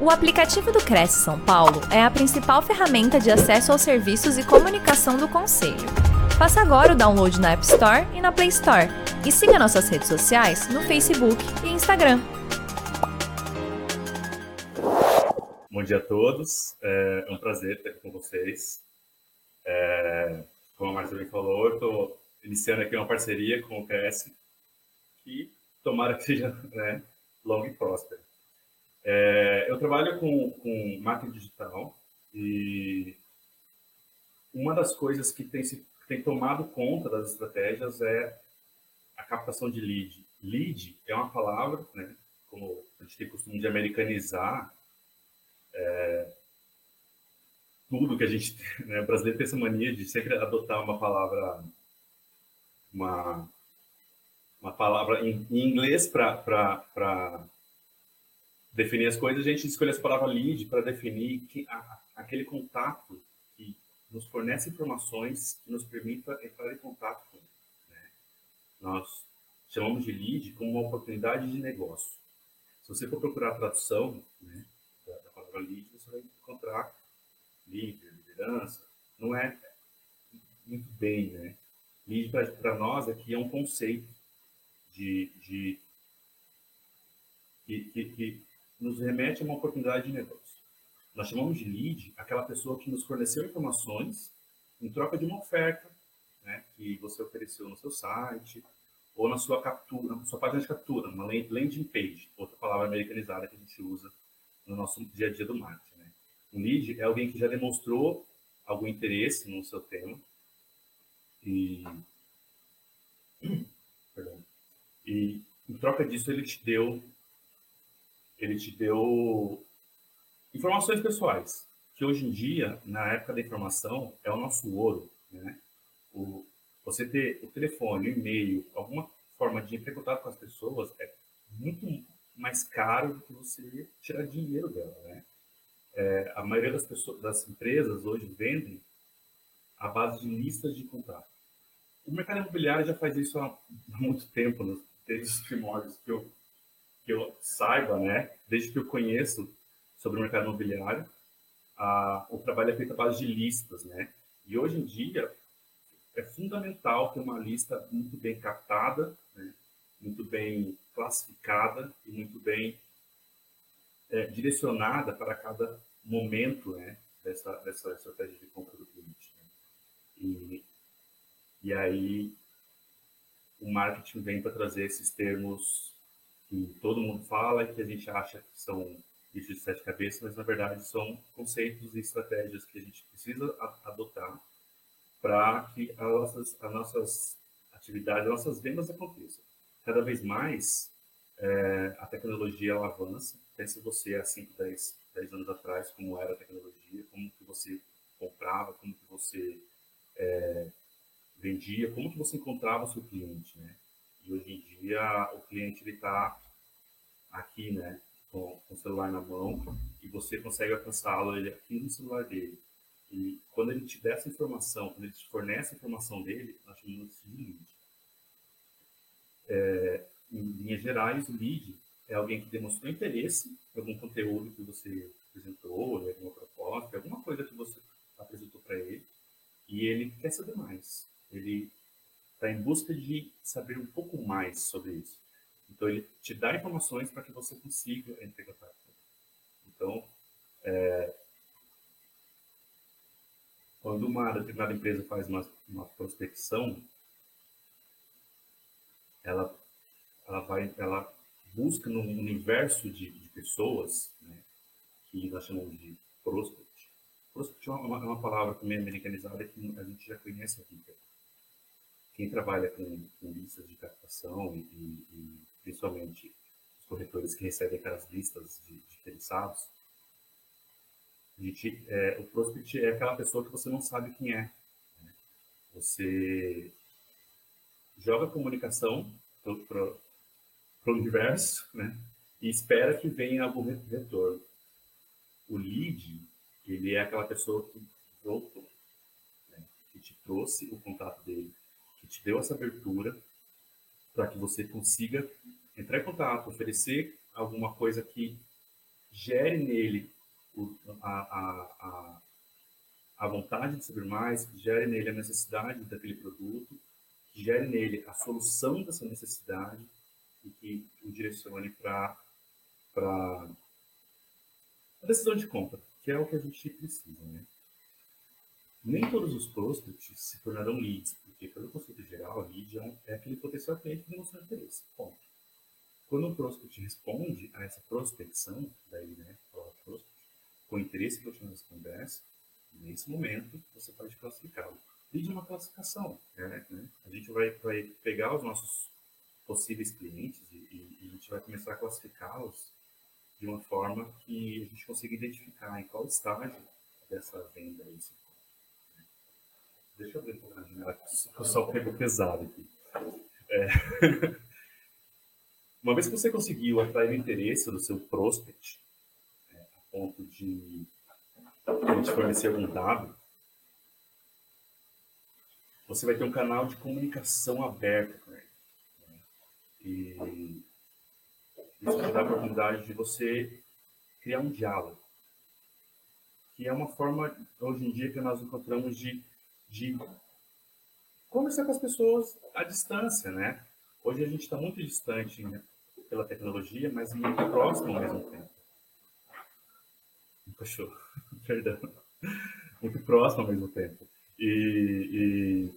O aplicativo do Cresce São Paulo é a principal ferramenta de acesso aos serviços e comunicação do Conselho. Faça agora o download na App Store e na Play Store. E siga nossas redes sociais no Facebook e Instagram. Bom dia a todos, é um prazer estar aqui com vocês. É, como a Marcela falou, estou iniciando aqui uma parceria com o Cresce, que tomara que seja né, longa e próspera. É, eu trabalho com, com marketing digital e uma das coisas que tem, se, tem tomado conta das estratégias é a captação de lead. Lead é uma palavra, né, como a gente tem costume de americanizar é, tudo que a gente, né, o brasileiro tem essa mania de sempre adotar uma palavra, uma, uma palavra em, em inglês para definir as coisas, a gente escolhe essa palavra lead para definir que, a, aquele contato que nos fornece informações que nos permita entrar em contato com. Né? Nós chamamos de lead como uma oportunidade de negócio. Se você for procurar a tradução né, da, da, palavra lead, você vai encontrar líder, liderança. Não é muito bem, né? Lead para nós aqui é um conceito de, de que, que, que nos remete a uma oportunidade de negócio. Nós chamamos de lead aquela pessoa que nos forneceu informações em troca de uma oferta né, que você ofereceu no seu site ou na sua captura, na sua página de captura, uma landing page, outra palavra americanizada que a gente usa no nosso dia a dia do marketing. Né? Um lead é alguém que já demonstrou algum interesse no seu tema e, e em troca disso ele te deu ele te deu informações pessoais, que hoje em dia, na época da informação, é o nosso ouro. Né? O, você ter o telefone, o e-mail, alguma forma de entrar em contato com as pessoas é muito mais caro do que você tirar dinheiro dela. Né? É, a maioria das, pessoas, das empresas hoje vendem à base de listas de contato. O mercado imobiliário já faz isso há muito tempo, desde os primórdios que eu que eu saiba, né, desde que eu conheço sobre o mercado imobiliário, a, o trabalho é feito à base de listas, né? E hoje em dia é fundamental ter uma lista muito bem captada, né? muito bem classificada e muito bem é, direcionada para cada momento, né, dessa, dessa estratégia de compra do cliente. Né? E, e aí o marketing vem para trazer esses termos que todo mundo fala e que a gente acha que são bichos de sete cabeças, mas na verdade são conceitos e estratégias que a gente precisa adotar para que as nossas, as nossas atividades, as nossas vendas aconteçam. Cada vez mais é, a tecnologia ela avança. Pense você há 5, 10, 10 anos atrás, como era a tecnologia, como que você comprava, como que você é, vendia, como que você encontrava o seu cliente, né? E hoje em dia o cliente está aqui, né, com, com, o celular na mão e você consegue alcançá-lo ele aqui no celular dele. E quando ele te dá essa informação, quando ele te fornece a informação dele, nós chamamos de lead. É, em linhas gerais, o lead é alguém que demonstrou interesse em algum conteúdo que você apresentou, né, alguma proposta, alguma coisa que você apresentou para ele, e ele quer saber mais. Ele está em busca de saber um pouco mais sobre isso. Então, ele te dá informações para que você consiga entrar em contato. Então, é, quando uma determinada empresa faz uma, uma prospecção, ela, ela, vai, ela busca no universo de, de pessoas, né, que nós chamamos de prospect. Prospect é uma, é uma palavra também americanizada que a gente já conhece aqui, quem trabalha com, com listas de captação e, e, principalmente os corretores que recebem aquelas listas de, de interessados, gente, é, o prospect é aquela pessoa que você não sabe quem é. Né? Você joga a comunicação para o universo né? e espera que venha algum retorno. O lead, ele é aquela pessoa que voltou, né? que te trouxe o contato dele te deu essa abertura para que você consiga entrar em contato, oferecer alguma coisa que gere nele a, a, a, a vontade de saber mais, que gere nele a necessidade daquele produto, que gere nele a solução dessa necessidade e que o direcione para a decisão de compra, que é o que a gente precisa. Né? Nem todos os prospects se tornarão leads, porque, pelo conceito geral, lead é, é aquele potencial cliente que demonstra interesse. Ponto. Quando o prospect responde a essa prospecção, daí, né, prospect, com interesse em continuar essa conversa, nesse momento você pode classificá-lo. Lead é uma classificação. Né, né? A gente vai, vai pegar os nossos possíveis clientes e, e, e a gente vai começar a classificá-los de uma forma que a gente consiga identificar em qual estágio dessa venda se Deixa eu ver um janela, o sol pegou pesado aqui. É. Uma vez que você conseguiu atrair o interesse do seu prospect, é, a ponto de ele te fornecer algum dado, você vai ter um canal de comunicação aberto com ele. Né? E isso te dá a oportunidade de você criar um diálogo. Que é uma forma, hoje em dia, que nós encontramos de de conversar com as pessoas à distância, né? Hoje a gente está muito distante né, pela tecnologia, mas muito próximo ao mesmo tempo. Cachorro, perdão. Muito próximo ao mesmo tempo. E, e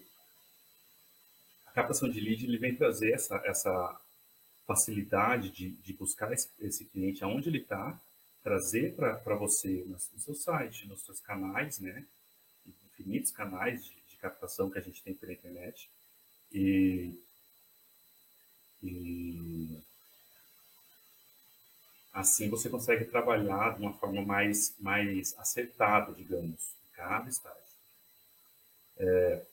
a captação de lead ele vem trazer essa, essa facilidade de, de buscar esse, esse cliente aonde ele está, trazer para você no seu site, nos seus canais, né? Infinitos canais de, de captação que a gente tem pela internet. E, e assim você consegue trabalhar de uma forma mais, mais acertada, digamos, em cada estágio. É,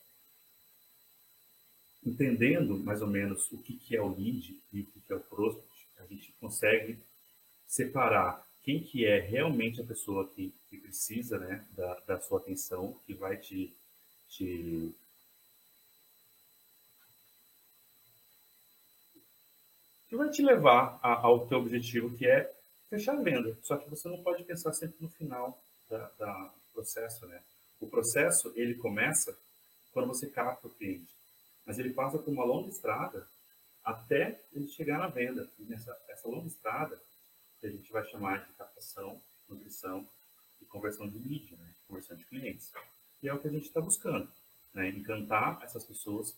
entendendo mais ou menos o que, que é o lead e o que, que é o prospect, a gente consegue separar quem que é realmente a pessoa que, que precisa né, da, da sua atenção, que vai te, te que vai te levar a, ao teu objetivo, que é fechar a venda. Só que você não pode pensar sempre no final da, da, do processo, né? O processo, ele começa quando você capta o cliente, mas ele passa por uma longa estrada até ele chegar na venda. E nessa essa longa estrada, que a gente vai chamar de captação, nutrição e conversão de lead, né? conversão de clientes. E é o que a gente está buscando, né? encantar essas pessoas,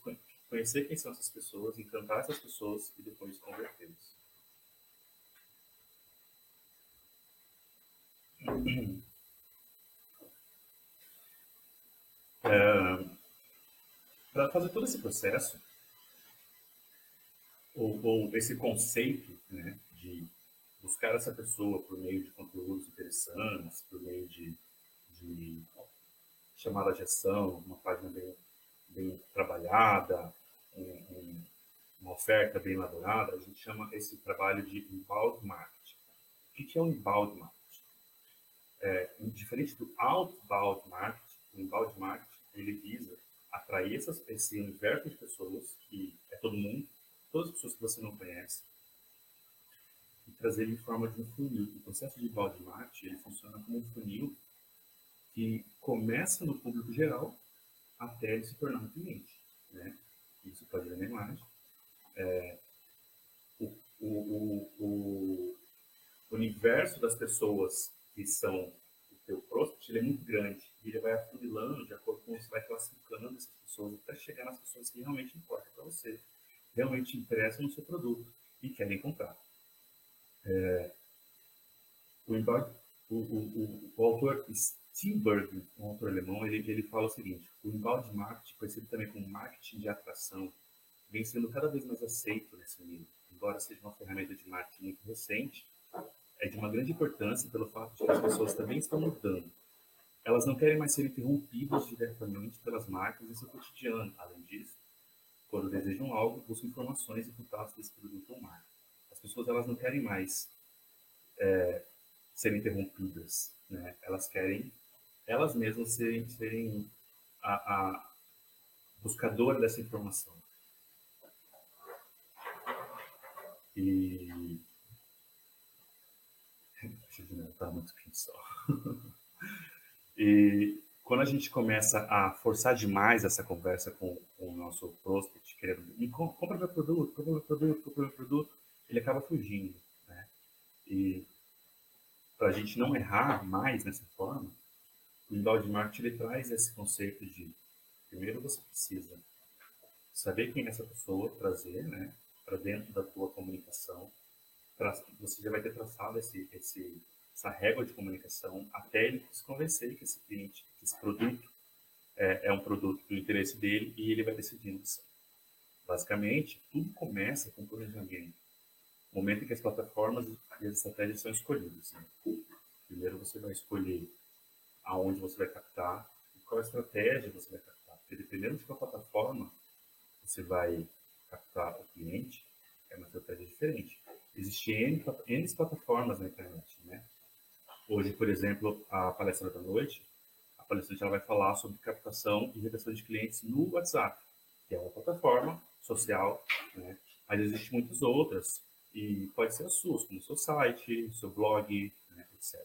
conhecer quem são essas pessoas, encantar essas pessoas e depois convertê-los. É, Para fazer todo esse processo, ou, ou esse conceito né, de buscar essa pessoa por meio de conteúdos interessantes, por meio de, de chamada de ação, uma página bem, bem trabalhada, um, um, uma oferta bem elaborada, a gente chama esse trabalho de inbound marketing. O que é o inbound marketing? É, diferente do outbound marketing, o inbound marketing ele visa atrair essas, esse universo de pessoas, que é todo mundo, todas as pessoas que você não conhece, trazer em forma de um funil. O processo de balde mate ele funciona como um funil que começa no público geral até ele se tornar um cliente. Né? Isso pode ver na imagem. É, o, o, o, o, universo das pessoas que são o teu prospect ele é muito grande e ele vai afunilando de acordo com você vai classificando essas pessoas até chegar nas pessoas que realmente importam para você, realmente interessam no seu produto e querem comprar. É, o, o, o, o, autor Steenberg, um autor alemão, ele, ele fala o seguinte: o inbound marketing, conhecido também como marketing de atração, vem sendo cada vez mais aceito nesse mundo. Embora seja uma ferramenta de marketing muito recente, é de uma grande importância pelo fato de que as pessoas também estão mudando. Elas não querem mais ser interrompidas diretamente pelas marcas em seu cotidiano. Além disso, quando desejam algo, buscam informações e contatos desse produto ou marca pessoas elas não querem mais é, serem interrompidas, né? Elas querem elas mesmas serem, serem a, a buscadora dessa informação. E Tá muito só. e quando a gente começa a forçar demais essa conversa com, com o nosso prospect, querendo, compra meu produto, compra meu produto, compra meu produto, ele acaba fugindo, né? E para a gente não errar mais nessa forma, o inbound marketing ele traz esse conceito de primeiro você precisa saber quem é essa pessoa, trazer, né, para dentro da tua comunicação, pra, você já vai ter traçado esse, esse, essa régua de comunicação até ele se convencer que esse cliente, que esse produto é, é um produto do interesse dele e ele vai decidindo. Basicamente, tudo começa com planejamento. Momento em que as plataformas e as estratégias são escolhidas. Né? Primeiro você vai escolher aonde você vai captar e qual estratégia você vai captar. Porque dependendo de qual plataforma você vai captar o cliente, é uma estratégia diferente. Existem N, plataformas na internet, né? Hoje, por exemplo, a palestra da noite, a palestrante vai falar sobre captação e redação de clientes no WhatsApp, que é uma plataforma social, né? Mas existem muitas outras, e pode ser a sua, como seu site, seu blog, né, etc.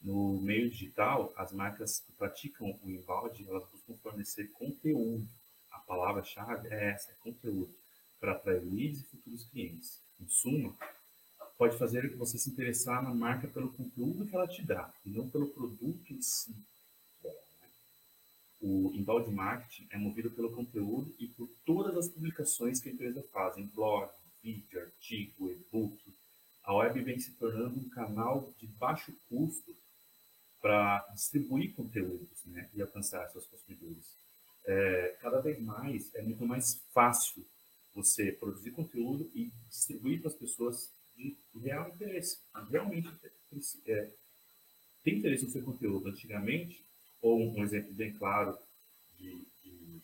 No meio digital, as marcas que praticam o inbound, elas buscam fornecer conteúdo. A palavra-chave é essa, é conteúdo, para atrair leads e futuros clientes. Em suma, pode fazer você se interessar na marca pelo conteúdo que ela te dá, e não pelo produto em si. Né? O inbound marketing é movido pelo conteúdo e por todas as publicações que a empresa faz, em blog, vídeo, artigo, e-book. A web vem se tornando um canal de baixo custo para distribuir conteúdos né, e alcançar seus consumidores. É, cada vez mais é muito mais fácil você produzir conteúdo e distribuir para as pessoas de real interesse. Realmente é, tem interesse no seu conteúdo. Antigamente, ou um, exemplo bem claro de, de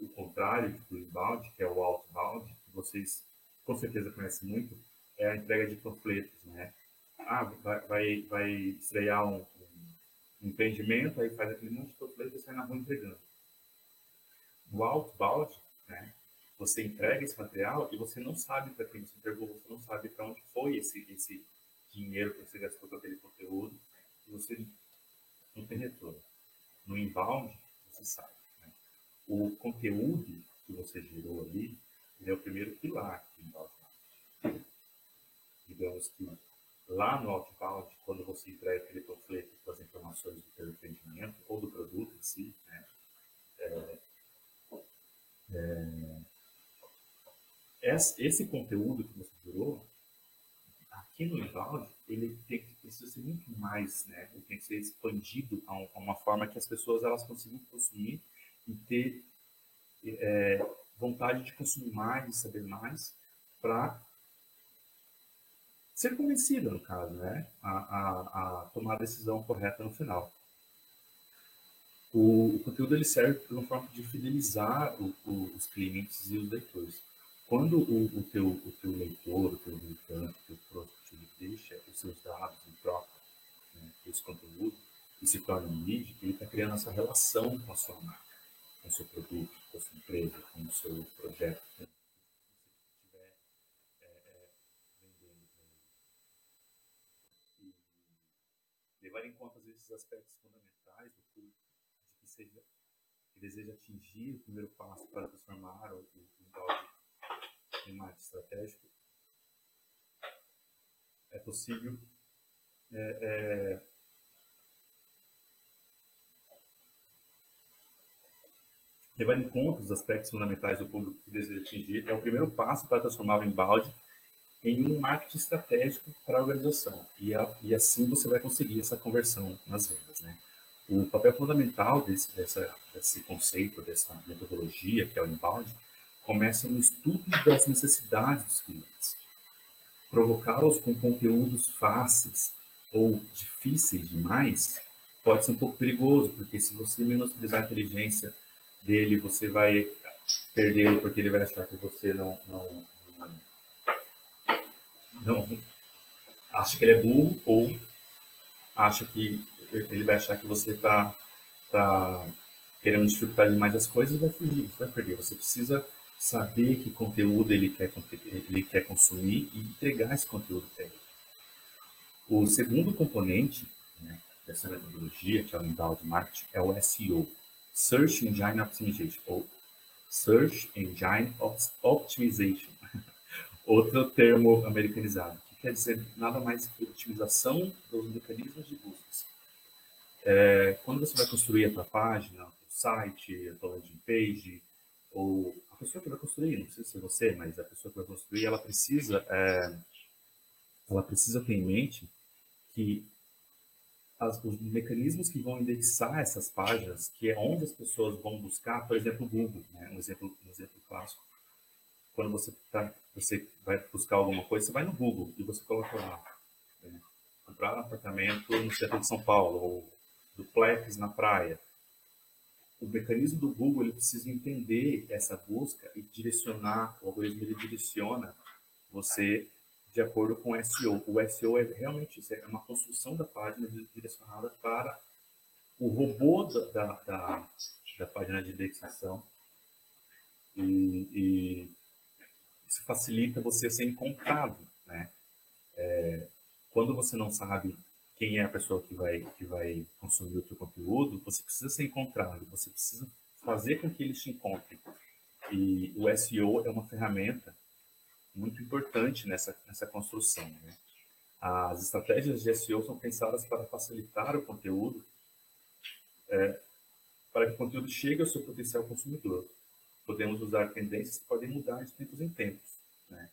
o contrário do inbound, que é o outbound, que vocês com certeza conhecem muito, é a entrega de panfletos, né? Ah, vai, vai, vai estrear um, um empreendimento, aí faz aquele monte de panfleto e sai na rua entregando. No outbound, né, você entrega esse material e você não sabe para quem você entregou, você não sabe para onde foi esse, esse dinheiro que você gastou com aquele conteúdo, e você não tem retorno. No inbound, você sabe. Né? O conteúdo que você gerou ali, é o primeiro pilar do inbound Digamos que lá no outbound, quando você entrega aquele panfleto com as informações do seu empreendimento ou do produto em si, né, é, é, esse conteúdo que você gerou, aqui no inbound, ele tem que precisa ser muito mais, né? Ele tem que ser expandido a, a uma forma que as pessoas elas consigam consumir e ter é, vontade de consumir mais, de saber mais, para ser convencida, no caso, né? A, a, a, tomar a decisão correta no final. O, o conteúdo ele serve como uma forma de fidelizar o, o, os clientes e os leitores. Quando o, teu, o teu leitor, o teu visitante, o teu prospect deixa os seus dados em troca né, desse conteúdo e se torna um lead, ele está criando essa relação com a sua marca, com o seu produto, com a sua empresa, com o seu projeto. Né, é, é, levar em conta esses aspectos fundamentais do público, de que seja que deseja atingir o primeiro passo para transformar o, o, o em marketing estratégico, é possível é, levar em conta os aspectos fundamentais do público que deseja atingir, é o primeiro passo para transformar o embalde em um marketing estratégico para a organização. E, a, e assim você vai conseguir essa conversão nas vendas. Né? O papel fundamental desse, dessa, desse conceito, dessa metodologia, que é o inbound, começa no estudo das necessidades dos clientes. Provocá-los com conteúdos fáceis ou difíceis demais pode ser um pouco perigoso, porque se você menosprezar a inteligência dele, você vai perdê-lo porque ele vai achar que você não, não, não, não acha que ele é burro ou acha que ele vai achar que você está tá querendo dificultar demais as coisas e vai fugir, vai perder. Você precisa saber que conteúdo ele quer, ele quer consumir e entregar esse conteúdo para ele. O segundo componente né, dessa metodologia, que é o inbound marketing, é o SEO, Search Engine Optimization, ou Search Engine Optimization, outro termo americanizado, que quer dizer nada mais que otimização dos mecanismos de busca. É, quando você vai construir a sua página, o site, a sua landing page, ou a pessoa que vai construir, não precisa ser você, mas a pessoa que vai construir, ela precisa, é, ela precisa ter em mente que as, os mecanismos que vão indexar essas páginas, que é onde as pessoas vão buscar, por exemplo, o Google, né? um exemplo, um exemplo clássico. Quando você tá, você vai buscar alguma coisa, você vai no Google e você coloca lá, né? comprar apartamento no centro de São Paulo ou duplex na praia. O mecanismo do Google ele precisa entender essa busca e direcionar, o algoritmo ele direciona você de acordo com o SEO. O SEO é realmente isso, é uma construção da página direcionada para o robô da, da, da página de indexação e, e, isso facilita você ser encontrado, né? É, quando você não sabe quem é a pessoa que vai, que vai consumir o seu conteúdo, você precisa ser encontrado, você precisa fazer com que eles te encontrem. E o SEO é uma ferramenta muito importante nessa, nessa construção. Né? As estratégias de SEO são pensadas para facilitar o conteúdo, é, para que o conteúdo chegue ao seu potencial consumidor. Podemos usar tendências que podem mudar de tempos em tempos. Né?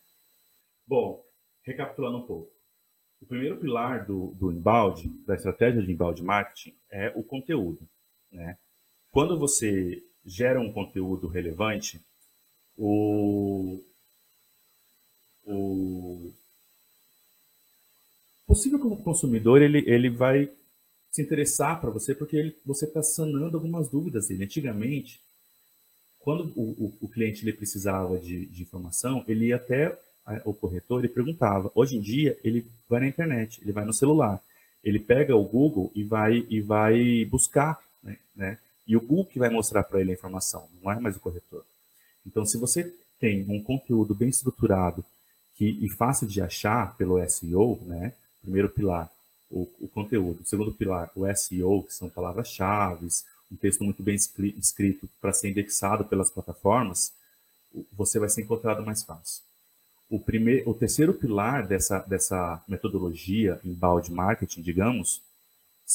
Bom, recapitulando um pouco. O primeiro pilar do, do inbound, da estratégia de inbound marketing, é o conteúdo. Né? Quando você gera um conteúdo relevante, o, o possível consumidor ele, ele vai se interessar para você porque ele, você está sanando algumas dúvidas dele. Antigamente, quando o, o, o cliente ele precisava de, de informação, ele ia até o corretor e perguntava. Hoje em dia, ele vai na internet, ele vai no celular, ele pega o Google e vai, e vai buscar, né? né? E o Google que vai mostrar para ele a informação, não é mais o corretor. Então, se você tem um conteúdo bem estruturado que, e fácil de achar pelo SEO, né? Primeiro pilar, o, o conteúdo. Segundo pilar, o SEO, que são palavras-chave, um texto muito bem escrito para ser indexado pelas plataformas, você vai ser encontrado mais fácil o, primeiro, o terceiro pilar dessa, dessa metodologia inbound marketing, digamos,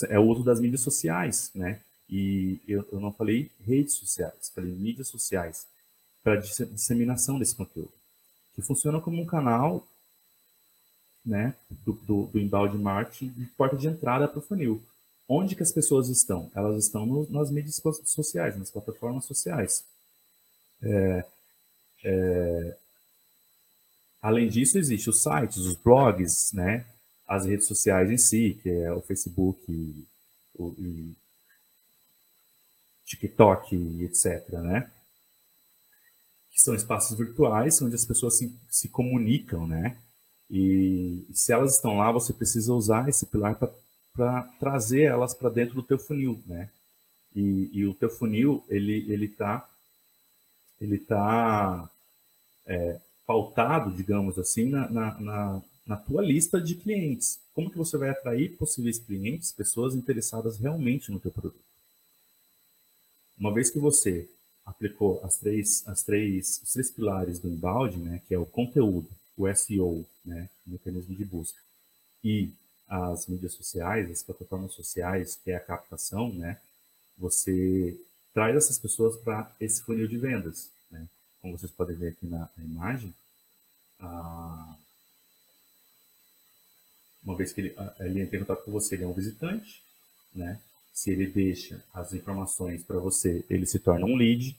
é o uso das mídias sociais, né? E eu, eu não falei redes sociais, falei mídias sociais para disseminação desse conteúdo, que funciona como um canal, né, do, do, do inbound marketing, de porta de entrada para o funil. Onde que as pessoas estão? Elas estão no, nas mídias sociais, nas plataformas sociais. É, é, Além disso, existem os sites, os blogs, né? as redes sociais em si, que é o Facebook, o, o TikTok, etc. Né? Que são espaços virtuais onde as pessoas se, se comunicam, né? E se elas estão lá, você precisa usar esse pilar para trazer elas para dentro do teu funil, né? E, e, o teu funil, ele ele tá ele tá é, pautado, digamos assim, na, na, na, na tua lista de clientes. Como que você vai atrair possíveis clientes, pessoas interessadas realmente no teu produto? Uma vez que você aplicou as três, as três, os três pilares do inbound, né, que é o conteúdo, o SEO, né, o mecanismo de busca, e as mídias sociais, as plataformas sociais, que é a captação, né, você traz essas pessoas para esse funil de vendas como vocês podem ver aqui na, na imagem, ah, uma vez que ele, ele entra em contato com você, ele é um visitante, né? Se ele deixa as informações para você, ele se torna um lead.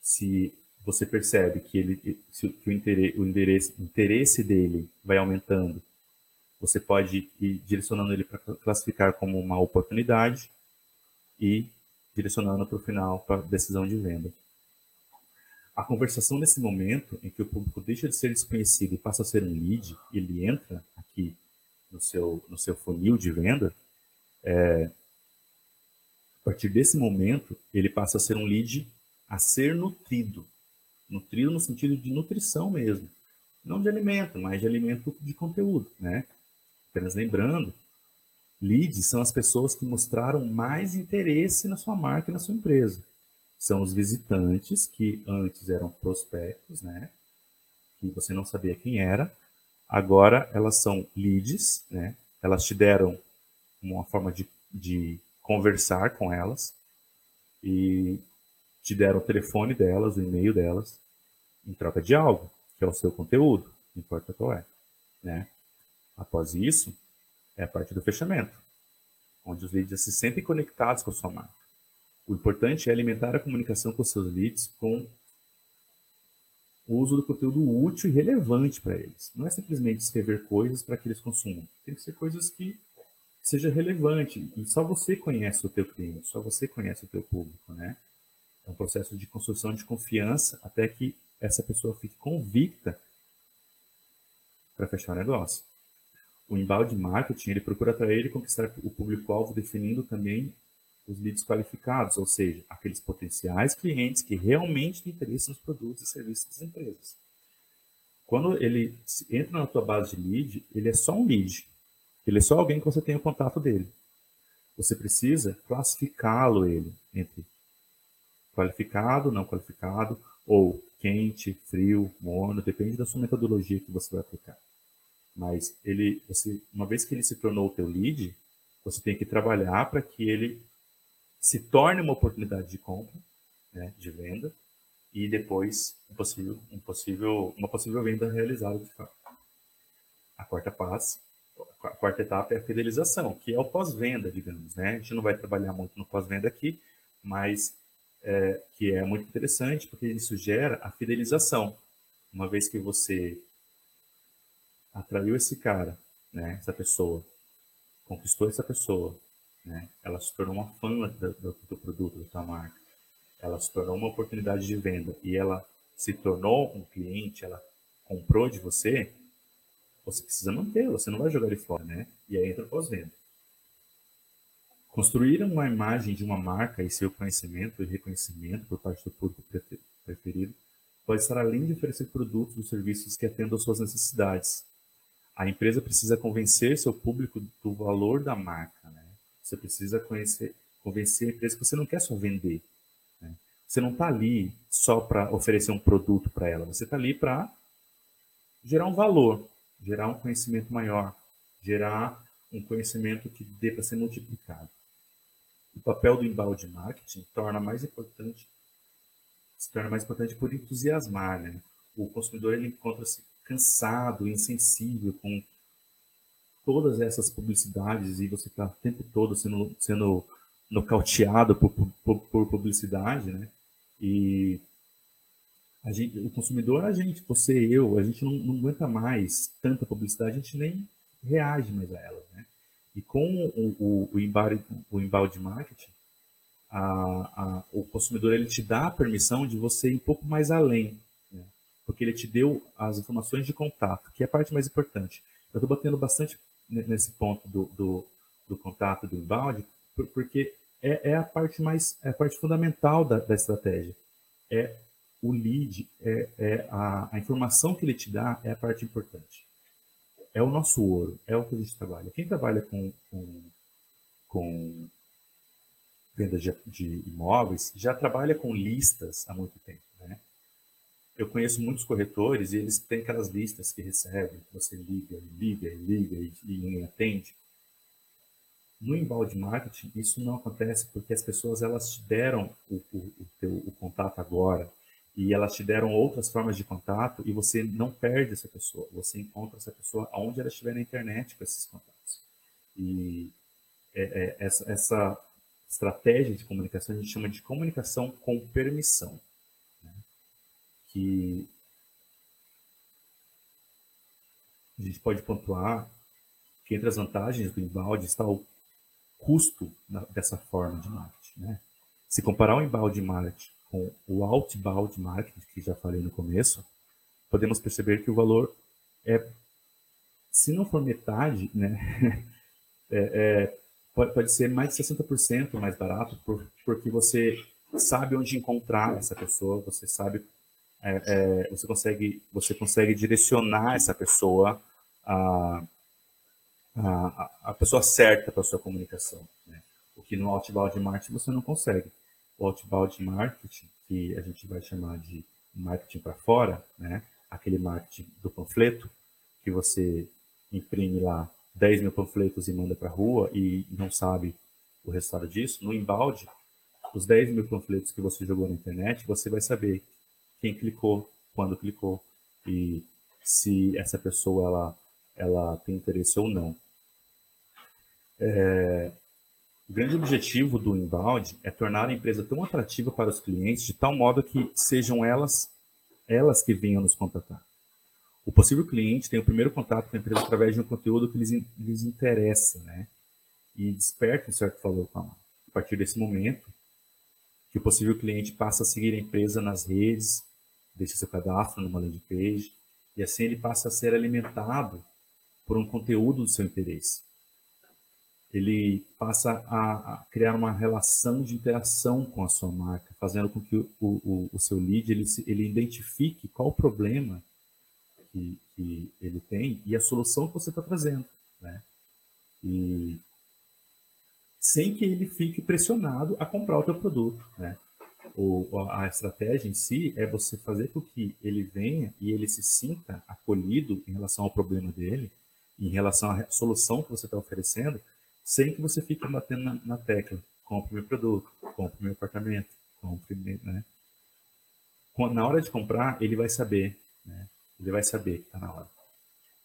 Se você percebe que, ele, se, que o, interesse, o interesse dele vai aumentando, você pode ir direcionando ele para classificar como uma oportunidade e direcionando para o final para decisão de venda. A conversação nesse momento em que o público deixa de ser desconhecido e passa a ser um lead, ele entra aqui no seu, no seu funil de venda, é, a partir desse momento, ele passa a ser um lead a ser nutrido. Nutrido no sentido de nutrição mesmo. Não de alimento, mas de alimento de conteúdo, né? Apenas lembrando, leads são as pessoas que mostraram mais interesse na sua marca e na sua empresa. São os visitantes que antes eram prospectos, né? Que você não sabia quem era. Agora elas são leads, né? Elas te deram uma forma de, de conversar com elas e te deram o telefone delas, o e-mail delas, em troca de algo, que é o seu conteúdo, não importa qual é. Né? Após isso, é a parte do fechamento, onde os leads se sentem conectados com a sua marca. O importante é alimentar a comunicação com seus leads com o uso do conteúdo útil e relevante para eles. Não é simplesmente escrever coisas para que eles consumam. Tem que ser coisas que seja relevante. E só você conhece o teu cliente, só você conhece o teu público, né? É um processo de construção de confiança até que essa pessoa fique convicta para fechar o negócio. O embalde marketing, ele procura atrair e conquistar o público-alvo definindo também os leads qualificados, ou seja, aqueles potenciais clientes que realmente têm interesse nos produtos e serviços das empresas. Quando ele entra na tua base de lead, ele é só um lead. Ele é só alguém que você tem o contato dele. Você precisa classificá-lo ele entre qualificado, não qualificado, ou quente, frio, morno, depende da sua metodologia que você vai aplicar. Mas ele, você, uma vez que ele se tornou o teu lead, você tem que trabalhar para que ele se torne uma oportunidade de compra, né, de venda, e depois um possível, um possível, uma possível venda realizada de fato. A quarta fase a quarta etapa é a fidelização, que é o pós-venda, digamos. Né? A gente não vai trabalhar muito no pós-venda aqui, mas é, que é muito interessante, porque isso gera a fidelização. Uma vez que você atraiu esse cara, né, essa pessoa, conquistou essa pessoa, né, ela se tornou uma fã do, do, do produto, da sua marca, ela se tornou uma oportunidade de venda e ela se tornou um cliente, ela comprou de você, você precisa manter, você não vai jogar ele fora, né? E aí entra o pós-venda. Construir uma imagem de uma marca e seu conhecimento e reconhecimento por parte do público preferido pode estar além de oferecer produtos ou serviços que atendam suas necessidades. A empresa precisa convencer seu público do valor da marca. Né? Você precisa conhecer, convencer a empresa que você não quer só vender. Né? Você não está ali só para oferecer um produto para ela. Você está ali para gerar um valor gerar um conhecimento maior, gerar um conhecimento que dê para ser multiplicado. O papel do embalde marketing torna mais importante, se torna mais importante por entusiasmar, né? O consumidor encontra-se cansado, insensível com todas essas publicidades e você está o tempo todo sendo, sendo nocauteado por, por, por publicidade, né? E gente, o consumidor, a gente, você eu, a gente não, não, aguenta mais tanta publicidade, a gente nem reage mais a ela. Né? E com o, o, o, embalde, o marketing, a, a, o consumidor ele te dá a permissão de você ir um pouco mais além, né? porque ele te deu as informações de contato, que é a parte mais importante. Eu estou batendo bastante nesse ponto do, do, do contato do embalde, porque é, é, a parte mais, é a parte fundamental da, da estratégia. É o lead, é, é a, a, informação que ele te dá é a parte importante. É o nosso ouro, é o que a gente trabalha. Quem trabalha com, com, com venda de, de, imóveis já trabalha com listas há muito tempo. Né? Eu conheço muitos corretores e eles têm aquelas listas que recebem, que você liga, liga, liga e, e ninguém atende. No embalde marketing, isso não acontece porque as pessoas elas te deram o, o, o, teu, o contato agora, e elas te deram outras formas de contato e você não perde essa pessoa, você encontra essa pessoa aonde ela estiver na internet com esses contatos. E é, é, essa, essa, estratégia de comunicação a gente chama de comunicação com permissão, né? que a gente pode pontuar que entre as vantagens do embalde está o custo dessa forma de marketing. Né? Se comparar o embalde marketing com o outbound marketing, que já falei no começo, podemos perceber que o valor é, se não for metade, né, é, é, pode, pode ser mais de 60% mais barato, por, porque você sabe onde encontrar essa pessoa, você sabe, é, é você consegue, você consegue direcionar essa pessoa a, a, a pessoa certa para a sua comunicação. Né? O que no outbound marketing você não consegue. O outbound marketing, que a gente vai chamar de marketing para fora, né? aquele marketing do panfleto, que você imprime lá 10 mil panfletos e manda para a rua e não sabe o resultado disso, no embalde, os 10 mil panfletos que você jogou na internet, você vai saber quem clicou, quando clicou e se essa pessoa ela, ela tem interesse ou não. É, o grande objetivo do inbound é tornar a empresa tão atrativa para os clientes de tal modo que sejam elas elas que venham nos contratar. O possível cliente tem o primeiro contato com a empresa através de um conteúdo que lhes, lhes interessa, né? E desperta um certo valor com a A partir desse momento, que o possível cliente passa a seguir a empresa nas redes, deixa seu cadastro numa landing page, e assim ele passa a ser alimentado por um conteúdo do seu interesse ele passa a, a, criar uma relação de interação com a sua marca, fazendo com que o, o, o seu lead ele, ele identifique qual o problema que, que ele tem e a solução que você está trazendo, né? E sem que ele fique pressionado a comprar o teu produto, né? O, a estratégia em si é você fazer com que ele venha e ele se sinta acolhido em relação ao problema dele, em relação à solução que você está oferecendo, sem que você fique batendo na, na tecla. Compre meu produto, compre meu apartamento, compre, né? Na hora de comprar, ele vai saber, né? Ele vai saber que está na hora.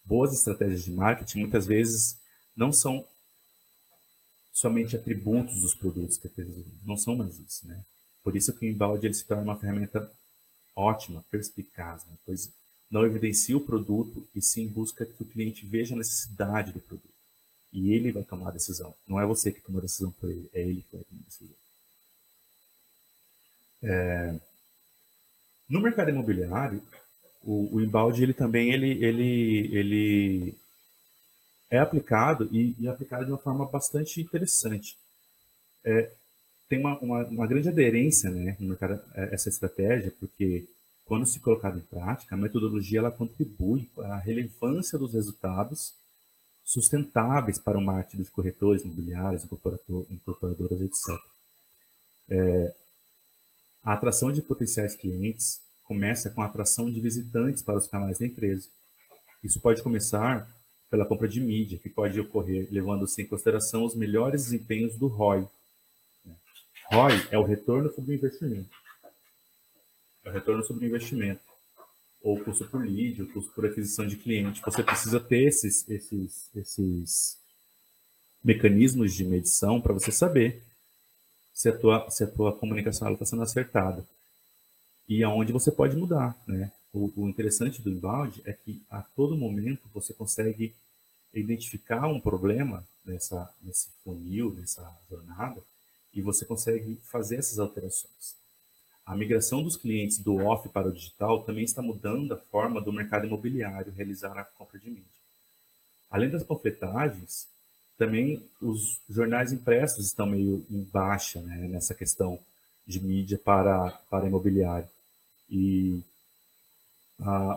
Boas estratégias de marketing muitas vezes não são somente atributos dos produtos que não são mais isso, né? Por isso que o embalde ele se torna uma ferramenta ótima, perspicaz, né? pois não evidencia o produto e sim busca que o cliente veja a necessidade do produto. E ele vai tomar a decisão. Não é você que toma a decisão por ele, é ele que vai tomar a decisão. É... No mercado imobiliário, o, o embalde ele também ele, ele, ele é aplicado e, e aplicado de uma forma bastante interessante. É, tem uma, uma, uma, grande aderência né, no mercado é, essa estratégia, porque quando se colocada em prática, a metodologia ela contribui para a relevância dos resultados sustentáveis para o marketing dos corretores imobiliários, incorporadoras, etc. É, a atração de potenciais clientes começa com a atração de visitantes para os canais da empresa. Isso pode começar pela compra de mídia, que pode ocorrer levando-se em consideração os melhores desempenhos do ROI. ROI é o retorno sobre o investimento. É o retorno sobre o investimento ou custo por lead, ou custo por aquisição de cliente. Você precisa ter esses, esses, esses mecanismos de medição para você saber se a tua, se a tua comunicação está sendo acertada e aonde você pode mudar, né? O, o, interessante do inbound é que a todo momento você consegue identificar um problema nessa, nesse funil, nessa jornada, e você consegue fazer essas alterações. A migração dos clientes do off para o digital também está mudando a forma do mercado imobiliário realizar a compra de mídia. Além das panfletagens, também os jornais impressos estão meio em baixa né, nessa questão de mídia para, para imobiliário. E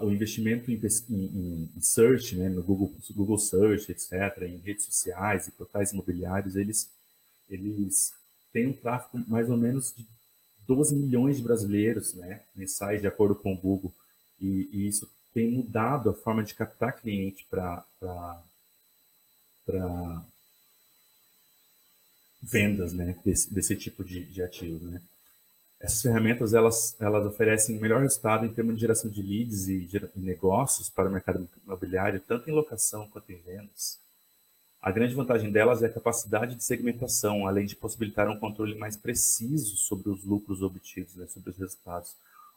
o investimento em, em, em, search, né, no Google, Google Search, etc., em redes sociais e portais imobiliários, eles, eles têm um tráfego mais ou menos de 12 milhões de brasileiros né, mensais, de acordo com o Google, e, e isso tem mudado a forma de captar cliente para vendas né, desse, desse tipo de, de ativo. Né. Essas ferramentas elas, elas oferecem melhor resultado em termos de geração de leads e, de, e negócios para o mercado imobiliário, tanto em locação quanto em vendas. A grande vantagem delas é a capacidade de segmentação, além de possibilitar um controle mais preciso sobre os lucros obtidos, né, sobre os resultados.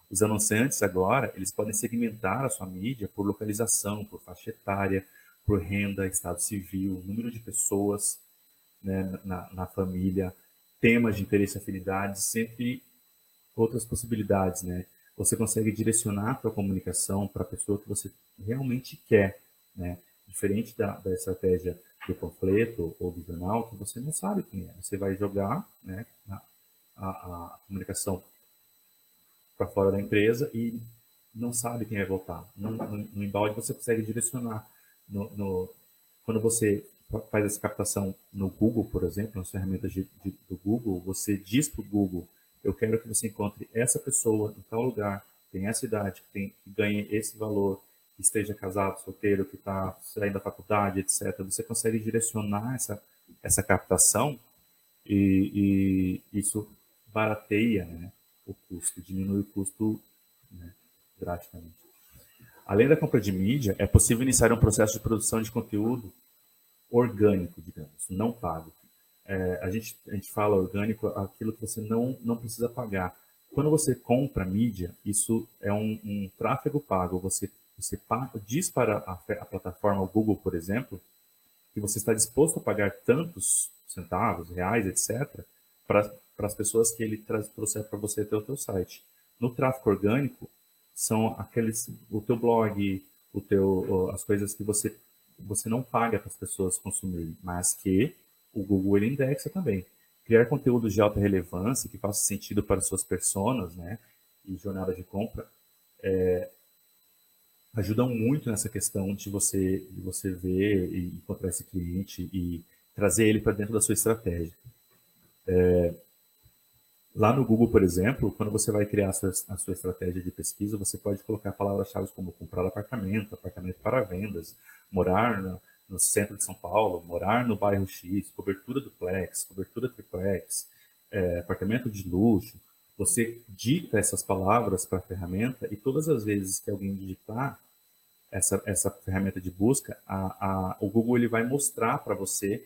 Os anunciantes agora, eles podem segmentar a sua mídia por localização, por faixa etária, por renda, estado civil, número de pessoas né, na, na família, temas de interesse e afinidade, sempre outras possibilidades, né? Você consegue direcionar a sua comunicação para a pessoa que você realmente quer, né? Diferente da, da estratégia do panfleto ou do jornal que você não sabe quem é. Você vai jogar né, a, a, comunicação para fora da empresa e não sabe quem vai voltar. No, no, no embalde você consegue direcionar. No, no, quando você faz essa captação no Google, por exemplo, nas ferramentas de, de, do Google, você diz para o Google, eu quero que você encontre essa pessoa em tal lugar, tem essa idade, que, tem, que ganhe esse valor, que esteja casado, solteiro, que está saindo da faculdade, etc. Você consegue direcionar essa, essa captação e, e isso barateia né, o custo, diminui o custo né, drasticamente. Além da compra de mídia, é possível iniciar um processo de produção de conteúdo orgânico, digamos, não pago. É, a, gente, a gente fala orgânico aquilo que você não, não precisa pagar. Quando você compra mídia, isso é um, um tráfego pago. Você, você diz para a, a plataforma, o Google, por exemplo, que você está disposto a pagar tantos centavos, reais, etc., para as pessoas que ele trouxer para você até o teu site. No tráfego orgânico, são aqueles, o teu blog, o teu, as coisas que você, você não paga para as pessoas consumirem, mas que o Google ele indexa também. Criar conteúdos de alta relevância que faça sentido para suas personas, né, e jornada de compra, é, ajudam muito nessa questão de você, de você ver e encontrar esse cliente e trazer ele para dentro da sua estratégia. É, lá no Google, por exemplo, quando você vai criar a sua, a sua estratégia de pesquisa, você pode colocar palavras-chave como comprar apartamento, apartamento para vendas, morar no, no, centro de São Paulo, morar no bairro X, cobertura duplex, cobertura triplex, é, apartamento de luxo. Você dita essas palavras para a ferramenta e todas as vezes que alguém digitar essa, essa ferramenta de busca, a, a, o Google ele vai mostrar para você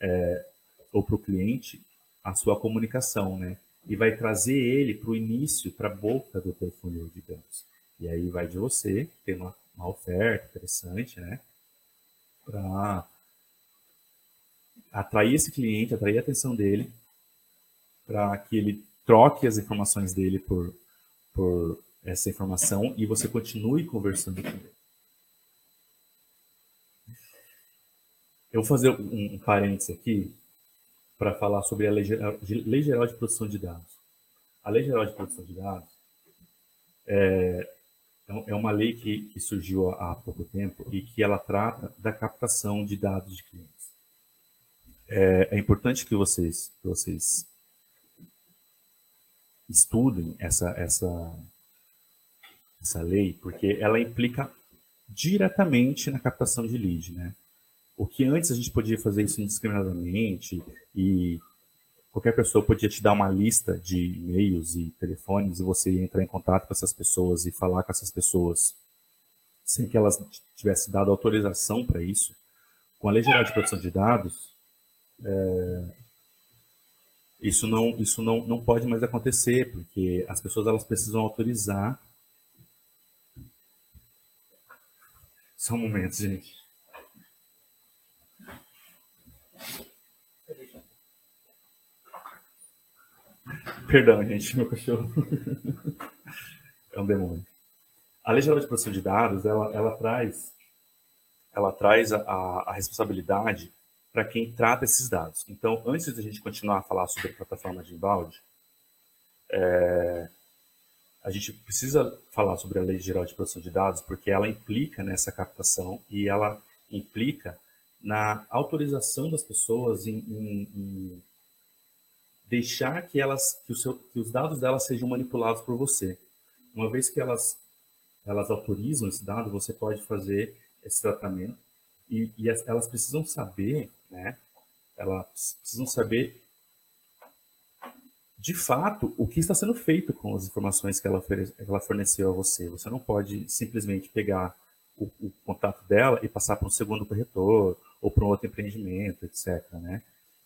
é, ou para o cliente a sua comunicação, né? E vai trazer ele para o início, para a boca do teu funil, digamos. E aí vai de você ter uma, uma oferta interessante, né? Para atrair esse cliente, atrair a atenção dele, para que ele troque as informações dele por, por essa informação e você continue conversando com ele. Eu vou fazer um, um parênteses aqui para falar sobre a lei, lei, Geral de Proteção de Dados. A Lei Geral de Proteção de Dados é, é uma lei que, que surgiu há pouco tempo e que ela trata da captação de dados de clientes. É, é importante que vocês, que vocês estudem essa, essa, essa lei, porque ela implica diretamente na captação de lead, né? O que antes a gente podia fazer isso indiscriminadamente e qualquer pessoa podia te dar uma lista de e-mails e telefones e você ia entrar em contato com essas pessoas e falar com essas pessoas sem que elas tivessem dado autorização para isso. Com a Lei Geral de Proteção de Dados, é, isso não isso não, não pode mais acontecer porque as pessoas elas precisam autorizar. Só um momento, gente. Perdão, gente, meu cachorro é um demônio. A Lei Geral de Proteção de Dados, ela, ela traz, ela traz a, a responsabilidade para quem trata esses dados. Então, antes de a gente continuar a falar sobre a plataforma de inbound, é, a gente precisa falar sobre a Lei Geral de Proteção de Dados, porque ela implica nessa captação e ela implica na autorização das pessoas em, em, em deixar que elas que, seu, que, os dados delas sejam manipulados por você. Uma vez que elas elas autorizam esse dado, você pode fazer esse tratamento e, e elas precisam saber, né? Elas precisam saber de fato o que está sendo feito com as informações que ela, ela forneceu a você. Você não pode simplesmente pegar o, o contato dela e passar para um segundo corretor ou para um outro empreendimento, etc. Né?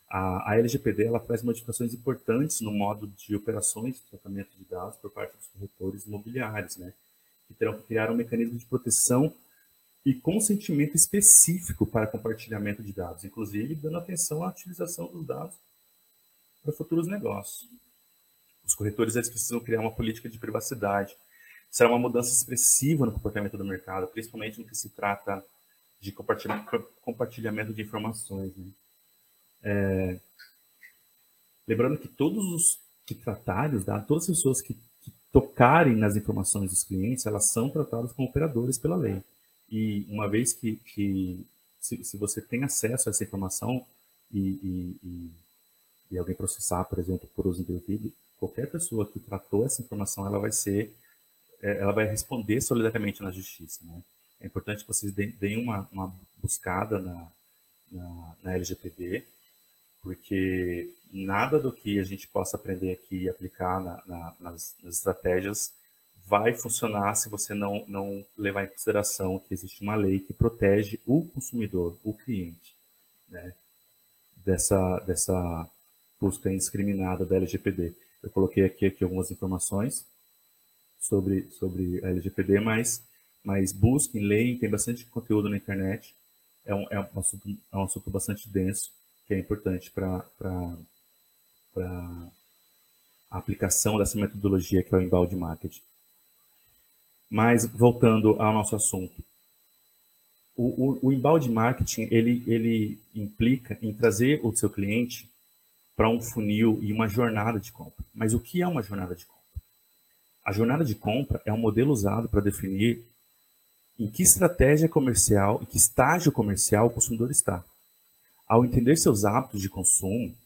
A, a LGPD ela traz modificações importantes no modo de operações de tratamento de dados por parte dos corretores imobiliários, né? que terão que criar um mecanismo de proteção e consentimento específico para compartilhamento de dados, inclusive dando atenção à utilização dos dados para futuros negócios. Os corretores eles precisam criar uma política de privacidade. Será uma mudança expressiva no comportamento do mercado, principalmente no que se trata de compartilhamento de informações. Né? É, lembrando que todos os que tratarem os dados, todas as pessoas que, que, tocarem nas informações dos clientes, elas são tratadas como operadores pela lei. E uma vez que, que se, se você tem acesso a essa informação e, e, e, alguém processar, por exemplo, por uso indevido, qualquer pessoa que tratou essa informação, ela vai ser, é, ela vai responder solidariamente na justiça, né? É importante que vocês deem uma, uma buscada na, na, na LGPD, porque nada do que a gente possa aprender aqui e aplicar na, na, nas, nas, estratégias vai funcionar se você não, não levar em consideração que existe uma lei que protege o consumidor, o cliente, né, dessa, dessa busca indiscriminada da LGPD. Eu coloquei aqui, aqui algumas informações sobre, sobre a LGPD, mas, mas busquem, leem, tem bastante conteúdo na internet, é um, é um, assunto, é um assunto bastante denso, que é importante para a aplicação dessa metodologia que é o embalde marketing. Mas, voltando ao nosso assunto, o, o, o embalde marketing, ele, ele implica em trazer o seu cliente para um funil e uma jornada de compra. Mas o que é uma jornada de compra? A jornada de compra é um modelo usado para definir em que estratégia comercial, em que estágio comercial o consumidor está. Ao entender seus hábitos de consumo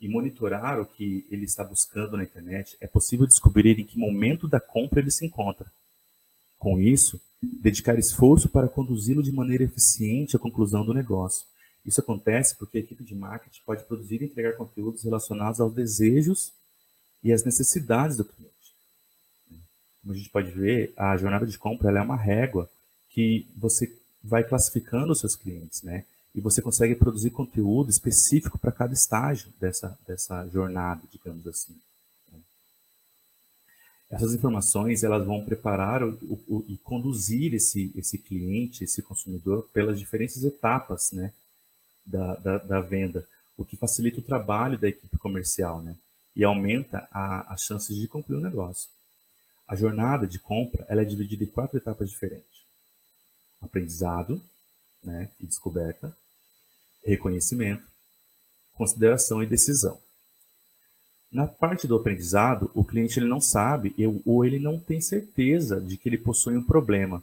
e monitorar o que ele está buscando na internet, é possível descobrir em que momento da compra ele se encontra. Com isso, dedicar esforço para conduzi-lo de maneira eficiente à conclusão do negócio. Isso acontece porque a equipe de marketing pode produzir e entregar conteúdos relacionados aos desejos e às necessidades do cliente. Como a gente pode ver, a jornada de compra é uma régua que você vai classificando os seus clientes, né? E você consegue produzir conteúdo específico para cada estágio dessa, dessa jornada, digamos assim. Essas informações elas vão preparar o, o, e conduzir esse, esse cliente, esse consumidor, pelas diferentes etapas né, da, da, da venda, o que facilita o trabalho da equipe comercial né, e aumenta as chances de concluir o negócio. A jornada de compra ela é dividida em quatro etapas diferentes aprendizado né, e descoberta, reconhecimento, consideração e decisão. Na parte do aprendizado, o cliente ele não sabe ou ele não tem certeza de que ele possui um problema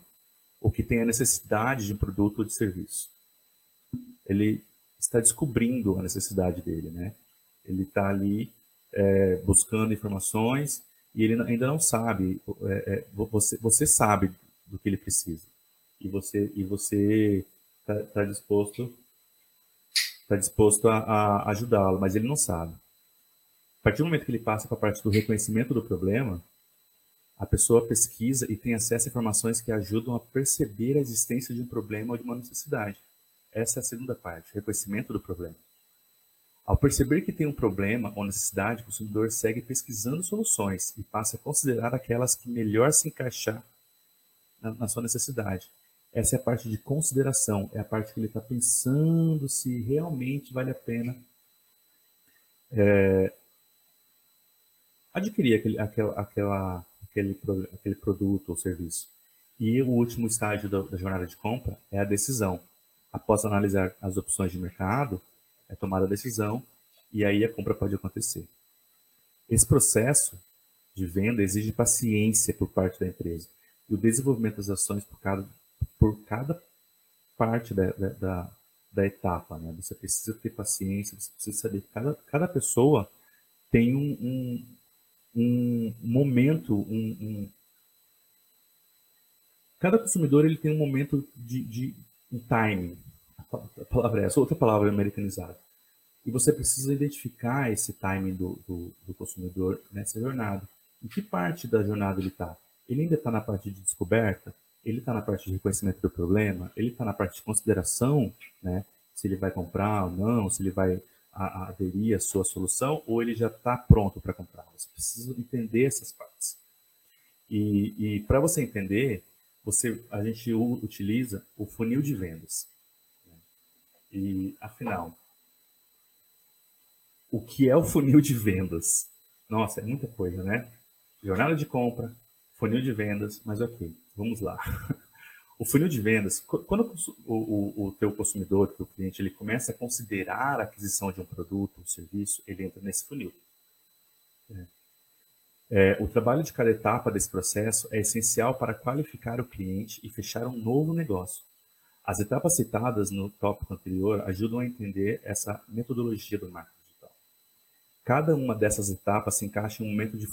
ou que tem a necessidade de um produto ou de serviço. Ele está descobrindo a necessidade dele, né? Ele está ali é, buscando informações e ele ainda não sabe. É, é, você, você sabe do que ele precisa e você e você está tá disposto está disposto a, a ajudá-lo, mas ele não sabe. A partir do momento que ele passa para a parte do reconhecimento do problema, a pessoa pesquisa e tem acesso a informações que ajudam a perceber a existência de um problema ou de uma necessidade. Essa é a segunda parte, reconhecimento do problema. Ao perceber que tem um problema ou necessidade, o consumidor segue pesquisando soluções e passa a considerar aquelas que melhor se encaixar na, na sua necessidade. Essa é a parte de consideração, é a parte que ele está pensando se realmente vale a pena é, adquirir aquele, aquela, aquela, aquele, aquele produto ou serviço. E o último estágio da, da, jornada de compra é a decisão. Após analisar as opções de mercado, é tomada a decisão e aí a compra pode acontecer. Esse processo de venda exige paciência por parte da empresa e o desenvolvimento das ações por cada, por cada parte da, da, da, etapa. Né? Você precisa ter paciência, você precisa saber que cada, cada pessoa tem um, um, um momento, um, um, cada consumidor ele tem um momento de, de um timing. A palavra é essa, outra palavra americanizada. E você precisa identificar esse timing do, do, do consumidor nessa jornada. Em que parte da jornada ele está? Ele ainda está na parte de descoberta? ele está na parte de reconhecimento do problema, ele está na parte de consideração, né, se ele vai comprar ou não, se ele vai a, a aderir à sua solução, ou ele já está pronto para comprar. Você precisa entender essas partes. E, e para você entender, você, a gente utiliza o funil de vendas. Né? E, afinal, o que é o funil de vendas? Nossa, é muita coisa, né? Jornada de compra, funil de vendas, mas ok. Vamos lá. O funil de vendas, quando o, o, o teu consumidor, o teu cliente, ele começa a considerar a aquisição de um produto, um serviço, ele entra nesse funil. É. É, o trabalho de cada etapa desse processo é essencial para qualificar o cliente e fechar um novo negócio. As etapas citadas no tópico anterior ajudam a entender essa metodologia do marketing digital. Cada uma dessas etapas se encaixa em um momento de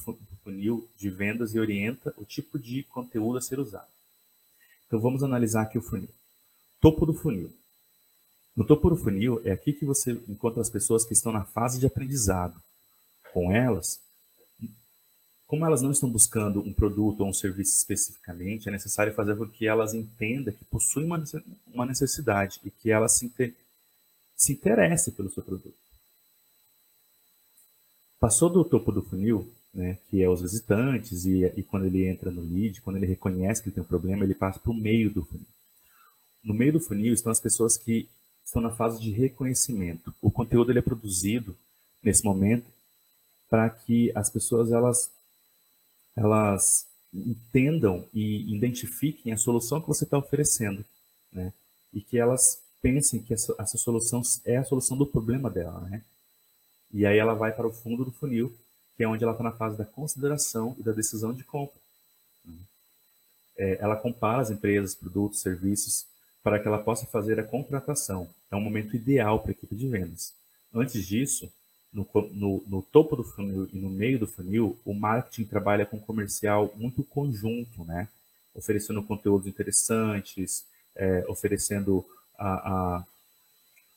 funil de vendas e orienta o tipo de conteúdo a ser usado. Então vamos analisar aqui o funil. Topo do funil. No topo do funil é aqui que você encontra as pessoas que estão na fase de aprendizado. Com elas, como elas não estão buscando um produto ou um serviço especificamente, é necessário fazer com que elas entendam que possuem uma necessidade e que elas se, inter... se interessem pelo seu produto. Passou do topo do funil, né, que é os visitantes, e, e quando ele entra no lead, quando ele reconhece que ele tem um problema, ele passa para o meio do funil. No meio do funil estão as pessoas que estão na fase de reconhecimento. O conteúdo ele é produzido nesse momento para que as pessoas elas elas entendam e identifiquem a solução que você está oferecendo, né? E que elas pensem que essa, essa, solução é a solução do problema dela, né? E aí ela vai para o fundo do funil, que é onde ela está na fase da consideração e da decisão de compra. É, ela compara as empresas, produtos, serviços, para que ela possa fazer a contratação. É um momento ideal para a equipe de vendas. Antes disso, no, no, no, topo do funil e no meio do funil, o marketing trabalha com comercial muito conjunto, né? Oferecendo conteúdos interessantes, é, oferecendo a, a,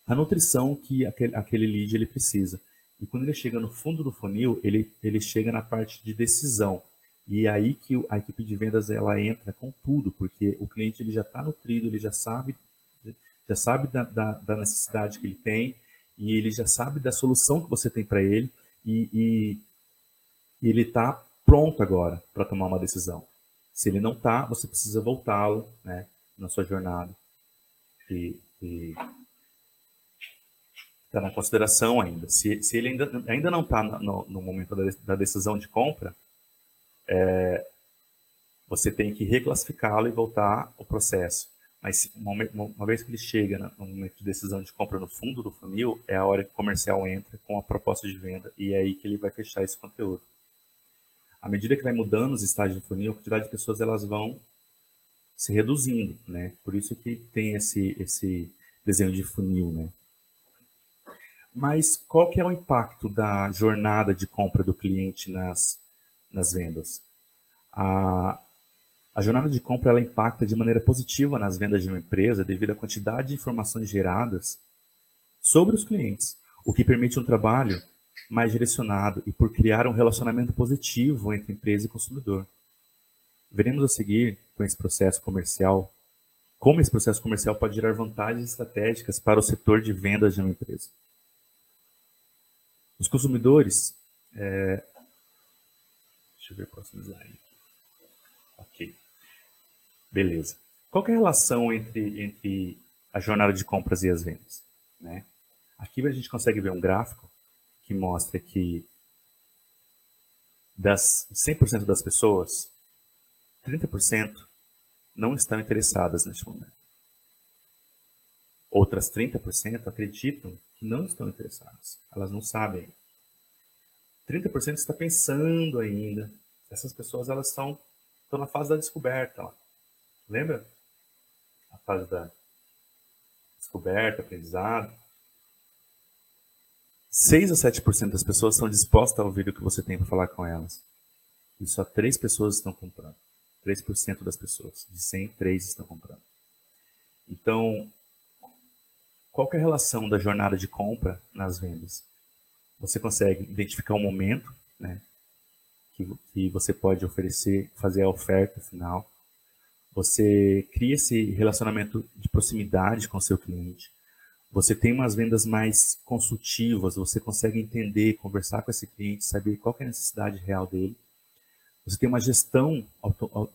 a, nutrição que aquele, aquele lead ele precisa. E quando ele chega no fundo do funil, ele, ele chega na parte de decisão. E é aí que a equipe de vendas ela entra com tudo, porque o cliente ele já está nutrido, ele já sabe, já sabe da, da, da necessidade que ele tem, e ele já sabe da solução que você tem para ele e, e, e ele está pronto agora para tomar uma decisão. Se ele não está, você precisa voltá-lo né, na sua jornada. E, está na consideração ainda. Se, se ele ainda, ainda não está no, no, momento da, da, decisão de compra, é, você tem que reclassificá-lo e voltar o processo. Mas uma, uma vez que ele chega no momento de decisão de compra no fundo do funil, é a hora que o comercial entra com a proposta de venda e é aí que ele vai fechar esse conteúdo. À medida que vai mudando os estágios do funil, a quantidade de pessoas elas vão se reduzindo, né? Por isso que tem esse esse desenho de funil, né? Mas qual que é o impacto da jornada de compra do cliente nas, nas vendas? A, a jornada de compra ela impacta de maneira positiva nas vendas de uma empresa devido à quantidade de informações geradas sobre os clientes, o que permite um trabalho mais direcionado e por criar um relacionamento positivo entre empresa e consumidor. Veremos a seguir com esse processo comercial como esse processo comercial pode gerar vantagens estratégicas para o setor de vendas de uma empresa. Os consumidores. É... Deixa eu ver o próximo slide. Ok. Beleza. Qual é a relação entre, entre a jornada de compras e as vendas? Né? Aqui a gente consegue ver um gráfico que mostra que das 100% das pessoas, 30% não estão interessadas neste momento. Outras 30% acreditam não estão interessadas. Elas não sabem. 30% está pensando ainda. Essas pessoas elas estão, estão na fase da descoberta. Lá. Lembra? A fase da descoberta, aprendizado. 6 a 7% das pessoas estão dispostas a ouvir o que você tem para falar com elas. E só 3 pessoas estão comprando. 3% das pessoas. De 100, 3 estão comprando. Então, qual é a relação da jornada de compra nas vendas? Você consegue identificar o um momento né, que, que você pode oferecer, fazer a oferta final você cria esse relacionamento de proximidade com seu cliente. Você tem umas vendas mais consultivas, você consegue entender, conversar com esse cliente, saber qual é a necessidade real dele. Você tem uma gestão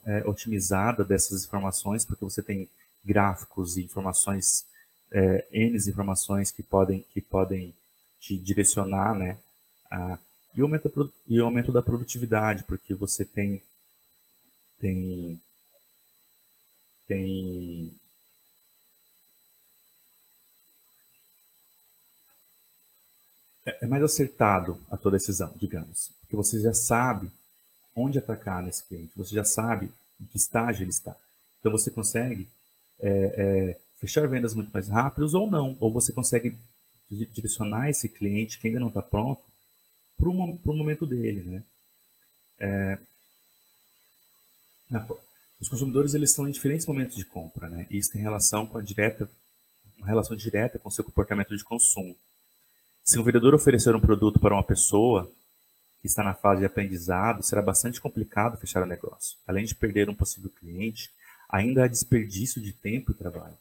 é, otimizada dessas informações, porque você tem gráficos e informações, é, N informações que podem, que podem te direcionar, né? A, e, aumento, e aumento da produtividade, porque você tem, tem tem é, é mais acertado a tua decisão, digamos, porque você já sabe onde atacar nesse cliente, você já sabe em que estágio ele está. Então você consegue é, é, fechar vendas muito mais rápidas ou não. Ou você consegue direcionar esse cliente que ainda não está pronto para o momento dele, né? É, os consumidores eles estão em diferentes momentos de compra, né? E isso tem relação com a direta, uma relação direta com o seu comportamento de consumo. Se um vendedor oferecer um produto para uma pessoa que está na fase de aprendizado, será bastante complicado fechar o negócio. Além de perder um possível cliente, ainda há desperdício de tempo e trabalho.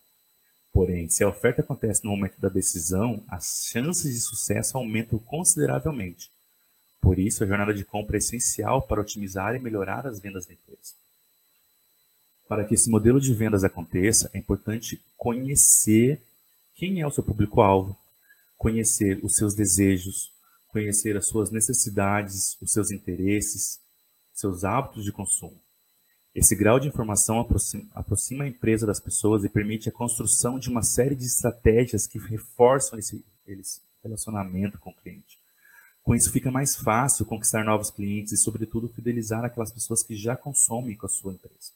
Porém, se a oferta acontece no momento da decisão, as chances de sucesso aumentam consideravelmente. Por isso, a jornada de compra é essencial para otimizar e melhorar as vendas da empresa. Para que esse modelo de vendas aconteça, é importante conhecer quem é o seu público-alvo, conhecer os seus desejos, conhecer as suas necessidades, os seus interesses, seus hábitos de consumo. Esse grau de informação aproxima, aproxima, a empresa das pessoas e permite a construção de uma série de estratégias que reforçam esse, esse relacionamento com o cliente. Com isso, fica mais fácil conquistar novos clientes e, sobretudo, fidelizar aquelas pessoas que já consomem com a sua empresa.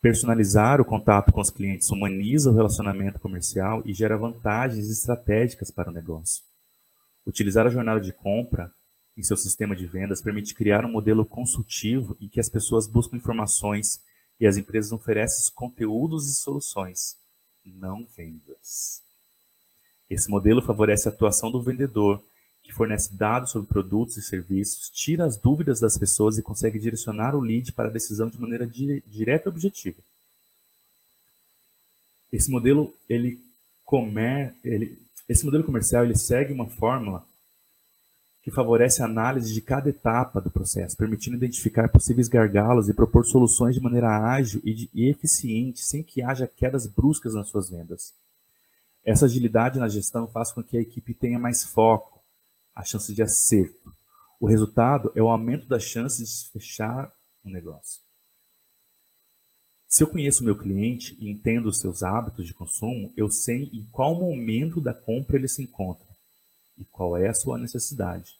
Personalizar o contato com os clientes humaniza o relacionamento comercial e gera vantagens estratégicas para o negócio. Utilizar a jornada de compra em seu sistema de vendas permite criar um modelo consultivo em que as pessoas buscam informações e as empresas oferecem conteúdos e soluções, não vendas. Esse modelo favorece a atuação do vendedor, que fornece dados sobre produtos e serviços, tira as dúvidas das pessoas e consegue direcionar o lead para a decisão de maneira direta e objetiva. Esse modelo, ele comer, ele, esse modelo comercial ele segue uma fórmula que favorece a análise de cada etapa do processo, permitindo identificar possíveis gargalos e propor soluções de maneira ágil e, de, e eficiente, sem que haja quedas bruscas nas suas vendas. Essa agilidade na gestão faz com que a equipe tenha mais foco, a chance de acerto. O resultado é o aumento das chances de fechar um negócio. Se eu conheço meu cliente e entendo os seus hábitos de consumo, eu sei em qual momento da compra ele se encontra e qual é a sua necessidade.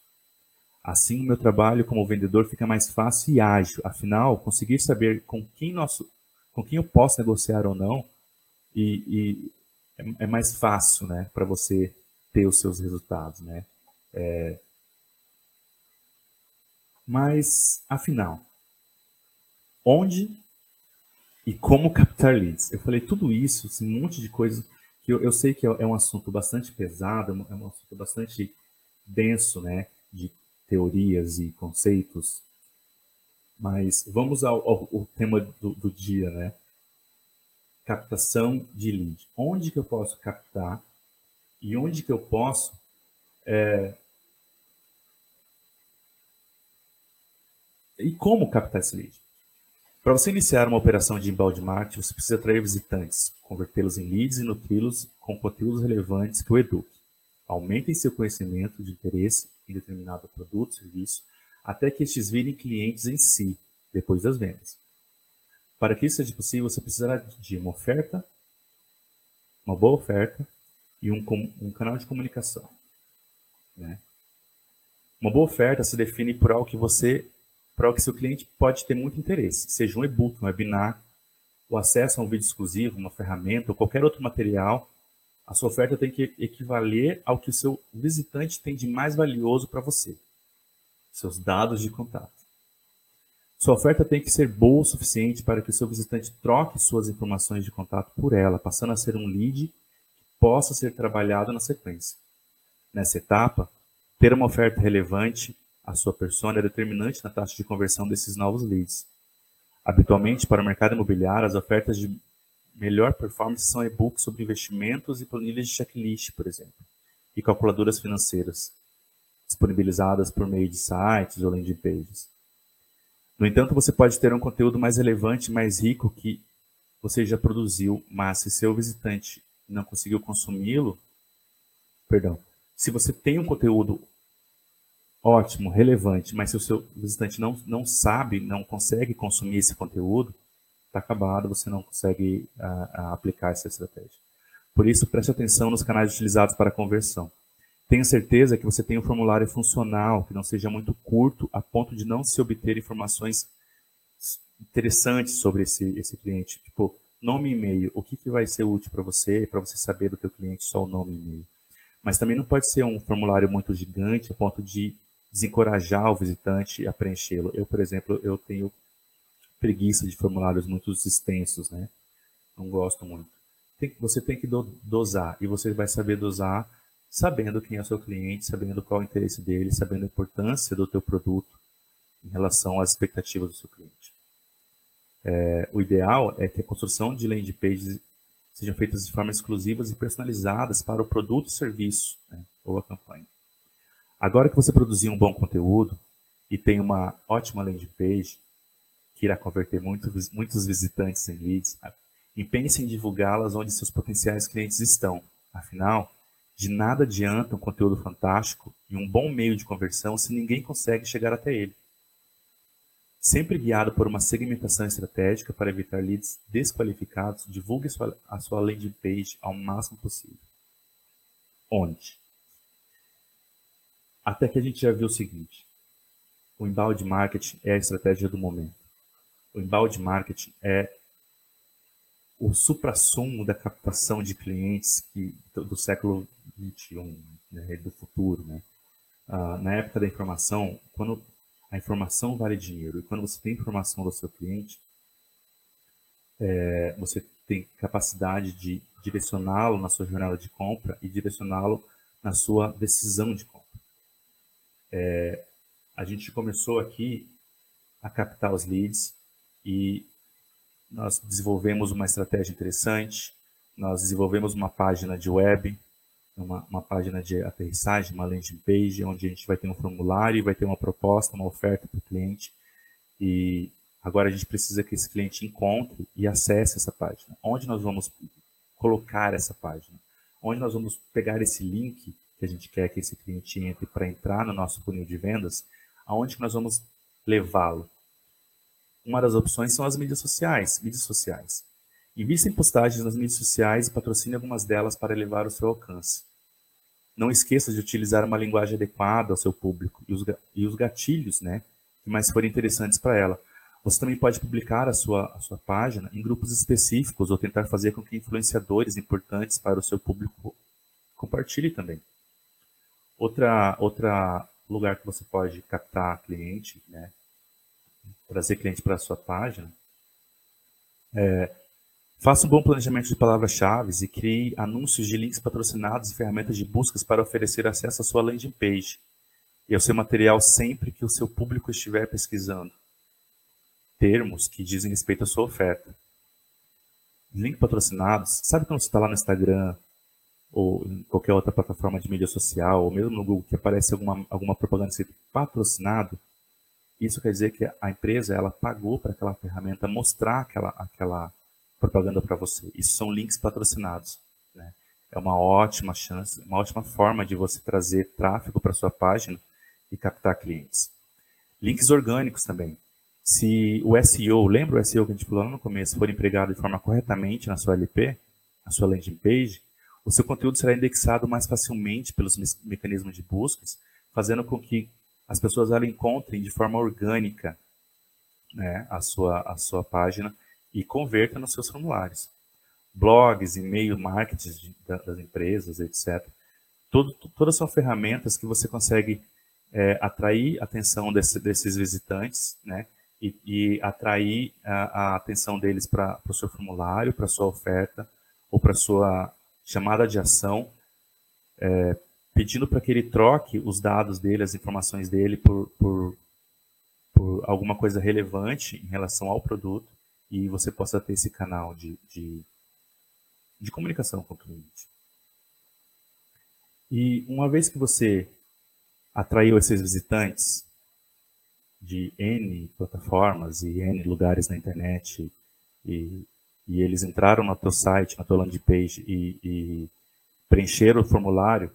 Assim, o meu trabalho como vendedor fica mais fácil e ágil. Afinal, conseguir saber com quem, nosso, com quem eu posso negociar ou não e, e é, é mais fácil né, para você ter os seus resultados. Né? É... Mas, afinal, onde e como captar leads? Eu falei tudo isso, um monte de coisa que eu, eu sei que é, é um assunto bastante pesado, é um assunto bastante denso, né, de teorias e conceitos. Mas vamos ao, ao, ao tema do, do dia, né? Captação de lead. Onde que eu posso captar e onde que eu posso é... E como captar esse lead? Para você iniciar uma operação de inbound marketing, você precisa atrair visitantes, convertê-los em leads e nutri-los com conteúdos relevantes que o eduquem. Aumentem seu conhecimento de interesse em determinado produto, serviço, até que estes virem clientes em si, depois das vendas. Para que isso seja possível, você precisará de uma oferta, uma boa oferta e um, um canal de comunicação. Né? Uma boa oferta se define por algo que você, por algo que seu cliente pode ter muito interesse, seja um e-book, um webinar, o acesso a um vídeo exclusivo, uma ferramenta ou qualquer outro material. A sua oferta tem que equivaler ao que o seu visitante tem de mais valioso para você, seus dados de contato. Sua oferta tem que ser boa o suficiente para que o seu visitante troque suas informações de contato por ela, passando a ser um lead que possa ser trabalhado na sequência. Nessa etapa, ter uma oferta relevante à sua persona é determinante na taxa de conversão desses novos leads. Habitualmente, para o mercado imobiliário, as ofertas de melhor performance são e-books sobre investimentos e planilhas de checklist, por exemplo, e calculadoras financeiras, disponibilizadas por meio de sites ou landing pages. No entanto, você pode ter um conteúdo mais relevante, mais rico que você já produziu, mas se seu visitante não conseguiu consumi-lo, perdão, se você tem um conteúdo ótimo, relevante, mas se o seu visitante não, não sabe, não consegue consumir esse conteúdo, está acabado, você não consegue uh, aplicar essa estratégia. Por isso, preste atenção nos canais utilizados para conversão. Tenha certeza que você tem um formulário funcional, que não seja muito curto, a ponto de não se obter informações interessantes sobre esse, esse cliente. Tipo, nome e e-mail. O que, que vai ser útil para você, para você saber do teu cliente só o nome e e-mail. Mas também não pode ser um formulário muito gigante a ponto de desencorajar o visitante a preenchê-lo. Eu, por exemplo, eu tenho preguiça de formulários muito extensos, né? Não gosto muito. Tem, você tem que do, dosar e você vai saber dosar sabendo quem é o seu cliente, sabendo qual é o interesse dele, sabendo a importância do teu produto em relação às expectativas do seu cliente. É, o ideal é que a construção de landing pages sejam feitas de forma exclusivas e personalizadas para o produto serviço né, ou a campanha. Agora que você produziu um bom conteúdo e tem uma ótima landing page, que irá converter muitos, visitantes em leads, empenhe-se em divulgá-las onde seus potenciais clientes estão. Afinal, de nada adianta um conteúdo fantástico e um bom meio de conversão se ninguém consegue chegar até ele. Sempre guiado por uma segmentação estratégica para evitar leads desqualificados, divulgue a sua landing page ao máximo possível. Onde? Até que a gente já viu o seguinte: o inbound marketing é a estratégia do momento. O inbound marketing é o supra-sumo da captação de clientes que, do século XXI, né, do futuro. Né? Ah, na época da informação, quando a informação vale dinheiro. E quando você tem informação do seu cliente, é, você tem capacidade de direcioná-lo na sua jornada de compra e direcioná-lo na sua decisão de compra. É, a gente começou aqui a captar os leads e nós desenvolvemos uma estratégia interessante, nós desenvolvemos uma página de web, uma, uma página de aterrissagem, uma landing page, onde a gente vai ter um formulário, vai ter uma proposta, uma oferta para o cliente. E agora a gente precisa que esse cliente encontre e acesse essa página. Onde nós vamos colocar essa página? Onde nós vamos pegar esse link que a gente quer que esse cliente entre para entrar no nosso funil de vendas? Aonde que nós vamos levá-lo? Uma das opções são as mídias sociais, mídias sociais. Invista em postagens nas mídias sociais e patrocine algumas delas para elevar o seu alcance. Não esqueça de utilizar uma linguagem adequada ao seu público e os, e os gatilhos né, que mais forem interessantes para ela. Você também pode publicar a sua, a sua página em grupos específicos ou tentar fazer com que influenciadores importantes para o seu público compartilhem também. Outra, outra lugar que você pode captar cliente, né, trazer cliente para a sua página, é, Faça um bom planejamento de palavras-chave e crie anúncios de links patrocinados e ferramentas de buscas para oferecer acesso à sua landing page e ao seu material sempre que o seu público estiver pesquisando. Termos que dizem respeito à sua oferta. Link patrocinados, sabe quando você está lá no Instagram ou em qualquer outra plataforma de mídia social, ou mesmo no Google, que aparece alguma, alguma propaganda escrito patrocinado? Isso quer dizer que a empresa ela pagou para aquela ferramenta mostrar aquela, aquela propaganda para você. Isso são links patrocinados. Né? É uma ótima chance, uma ótima forma de você trazer tráfego para sua página e captar clientes. Links orgânicos também. Se o SEO, lembra o SEO que a gente falou no começo, for empregado de forma corretamente na sua LP, na sua landing page, o seu conteúdo será indexado mais facilmente pelos mecanismos de buscas, fazendo com que as pessoas ela encontrem de forma orgânica né, a, sua, a sua página e converta nos seus formulários. Blogs, e-mail, marketing das empresas, etc. Tudo, todas são ferramentas que você consegue é, atrair a atenção desse, desses visitantes, né? E, e atrair a, a, atenção deles para o seu formulário, para a sua oferta ou para sua chamada de ação, é, pedindo para que ele troque os dados dele, as informações dele por, por, por alguma coisa relevante em relação ao produto e você possa ter esse canal de, de, de comunicação com o cliente. E uma vez que você atraiu esses visitantes de N plataformas e N lugares na internet e, e eles entraram no teu site, na tua landing page e, e preencheram o formulário,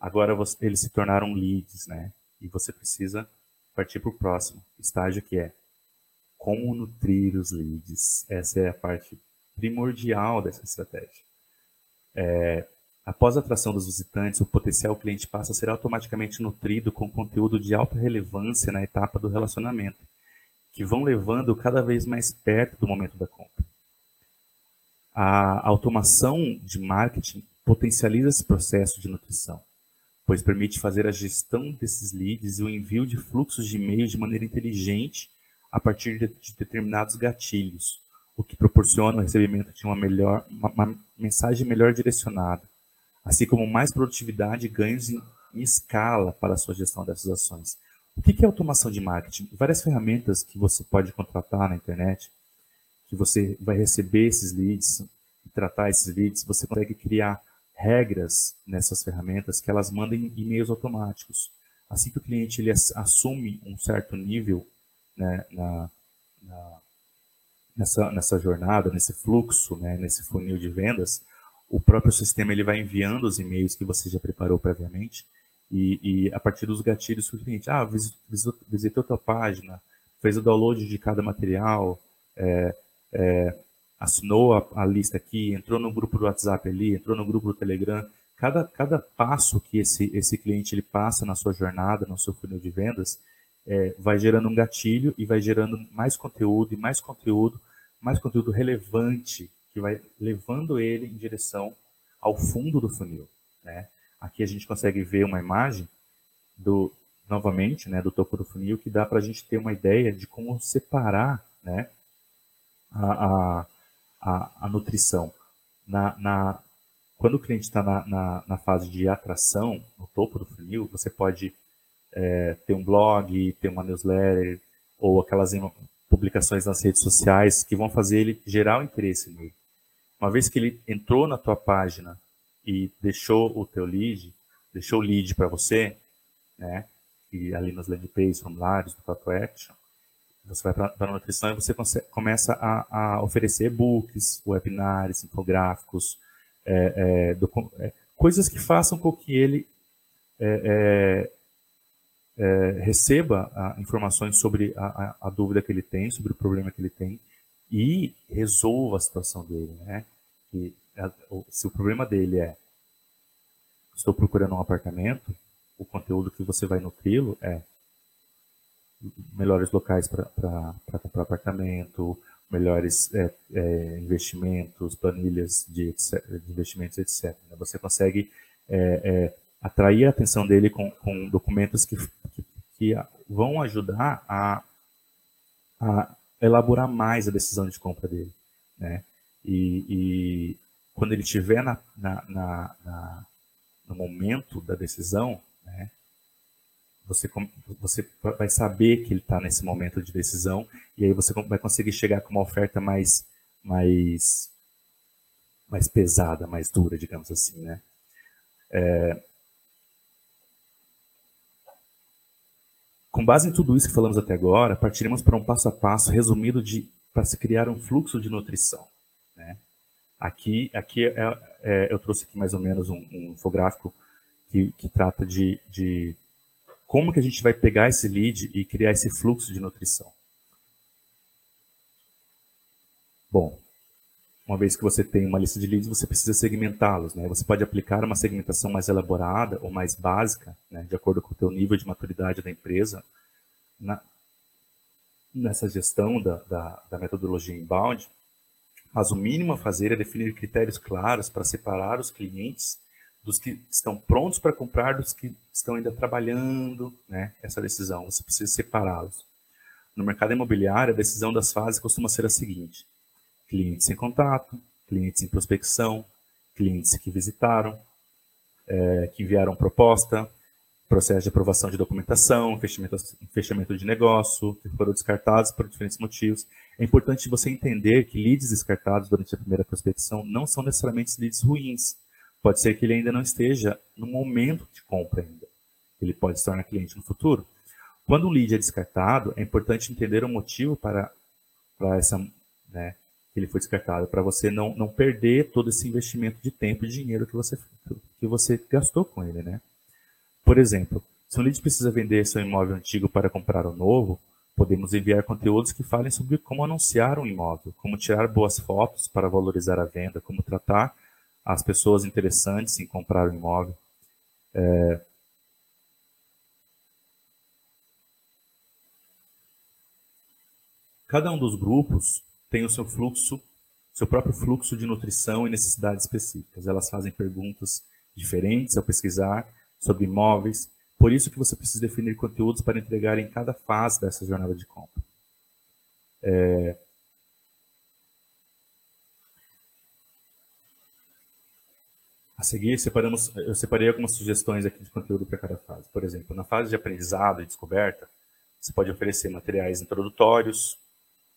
agora você, eles se tornaram leads, né? E você precisa partir para o próximo estágio que é como nutrir os leads. Essa é a parte primordial dessa estratégia. É, após a atração dos visitantes, o potencial cliente passa a ser automaticamente nutrido com conteúdo de alta relevância na etapa do relacionamento, que vão levando cada vez mais perto do momento da compra. A automação de marketing potencializa esse processo de nutrição, pois permite fazer a gestão desses leads e o envio de fluxos de e-mails de maneira inteligente a partir de, de determinados gatilhos, o que proporciona o recebimento de uma, melhor, uma, uma mensagem melhor direcionada, assim como mais produtividade e ganhos em, em escala para a sua gestão dessas ações. O que é automação de marketing? Várias ferramentas que você pode contratar na internet, que você vai receber esses leads e tratar esses leads, você consegue criar regras nessas ferramentas que elas mandem e-mails automáticos. Assim que o cliente ele assume um certo nível né, na, na, nessa, nessa jornada, nesse fluxo, né, nesse funil de vendas, o próprio sistema ele vai enviando os e-mails que você já preparou previamente e, e a partir dos gatilhos que o cliente, ah, visitou, visitou tua página, fez o download de cada material, é, é, assinou a, a, lista aqui, entrou no grupo do WhatsApp ali, entrou no grupo do Telegram. Cada, cada passo que esse, esse cliente ele passa na sua jornada, no seu funil de vendas, é, vai gerando um gatilho e vai gerando mais conteúdo e mais conteúdo, mais conteúdo relevante que vai levando ele em direção ao fundo do funil, né? Aqui a gente consegue ver uma imagem do novamente, né, do topo do funil que dá para a gente ter uma ideia de como separar, né, a, a, a, nutrição. Na, na, quando o cliente está na, na, na, fase de atração, no topo do funil, você pode é, ter um blog, ter uma newsletter, ou aquelas publicações nas redes sociais que vão fazer ele gerar o interesse nele. Uma vez que ele entrou na tua página e deixou o teu lead, deixou o lead para você, né? E ali nos landing pages, formulários, no Call Action, você vai para a nutrição e você começa a, a oferecer e-books, webinars, infográficos, é, é, é, coisas que façam com que ele é, é, é, receba a, informações sobre a, a, a, dúvida que ele tem, sobre o problema que ele tem e resolva a situação dele, né? Se o problema dele é estou procurando um apartamento, o conteúdo que você vai nutri-lo é melhores locais para comprar apartamento, melhores é, é, investimentos, planilhas de, de, investimentos, etc. Né? Você consegue é, é, atrair a atenção dele com, com documentos que, que, que, vão ajudar a, a elaborar mais a decisão de compra dele. Né? E, e quando ele estiver na, na, na, no momento da decisão, né, você, você vai saber que ele está nesse momento de decisão e aí você vai conseguir chegar com uma oferta mais, mais, mais pesada, mais dura, digamos assim, né? É... Com base em tudo isso que falamos até agora, partiremos para um passo a passo resumido de para se criar um fluxo de nutrição. Né? Aqui, aqui é, é, eu trouxe aqui mais ou menos um, um infográfico que, que trata de, de como que a gente vai pegar esse lead e criar esse fluxo de nutrição. Bom, uma vez que você tem uma lista de leads, você precisa segmentá-los. Né? Você pode aplicar uma segmentação mais elaborada ou mais básica, né? de acordo com o teu nível de maturidade da empresa, na, nessa gestão da, da, da metodologia inbound, mas o mínimo a fazer é definir critérios claros para separar os clientes dos que estão prontos para comprar dos que estão ainda trabalhando né, essa decisão. Você precisa separá-los. No mercado imobiliário, a decisão das fases costuma ser a seguinte: clientes em contato, clientes em prospecção, clientes que visitaram, é, que enviaram proposta, processo de aprovação de documentação, fechamento, fechamento de negócio, que foram descartados por diferentes motivos. É importante você entender que leads descartados durante a primeira prospecção não são necessariamente leads ruins. Pode ser que ele ainda não esteja no momento de compra ainda. Ele pode se tornar cliente no futuro. Quando o lead é descartado, é importante entender o motivo para, para essa, né, que ele foi descartado, para você não, não perder todo esse investimento de tempo e dinheiro que você, que você gastou com ele, né? Por exemplo, se um lead precisa vender seu imóvel antigo para comprar um novo, podemos enviar conteúdos que falem sobre como anunciar um imóvel, como tirar boas fotos para valorizar a venda, como tratar as pessoas interessantes em comprar o imóvel. É... Cada um dos grupos tem o seu fluxo seu próprio fluxo de nutrição e necessidades específicas. Elas fazem perguntas diferentes ao pesquisar sobre imóveis, por isso que você precisa definir conteúdos para entregar em cada fase dessa jornada de compra. É... A seguir, separamos, eu separei algumas sugestões aqui de conteúdo para cada fase. Por exemplo, na fase de aprendizado e descoberta, você pode oferecer materiais introdutórios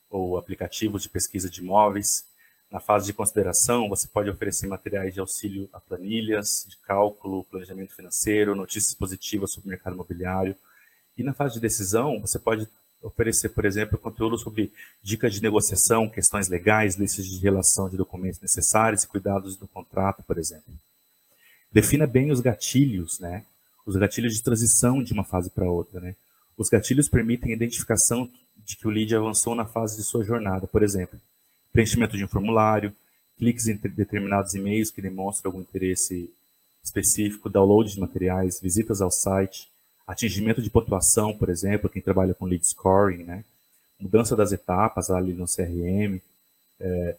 ou aplicativos de pesquisa de imóveis, na fase de consideração, você pode oferecer materiais de auxílio a planilhas, de cálculo, planejamento financeiro, notícias positivas sobre o mercado imobiliário. E na fase de decisão, você pode oferecer, por exemplo, conteúdo sobre dicas de negociação, questões legais, listas de relação de documentos necessários e cuidados do contrato, por exemplo. Defina bem os gatilhos, né? Os gatilhos de transição de uma fase para outra, né? Os gatilhos permitem a identificação de que o lead avançou na fase de sua jornada, por exemplo preenchimento de um formulário, cliques em determinados e-mails que demonstram algum interesse específico, download de materiais, visitas ao site, atingimento de pontuação, por exemplo, quem trabalha com lead scoring, né? mudança das etapas ali no CRM, é,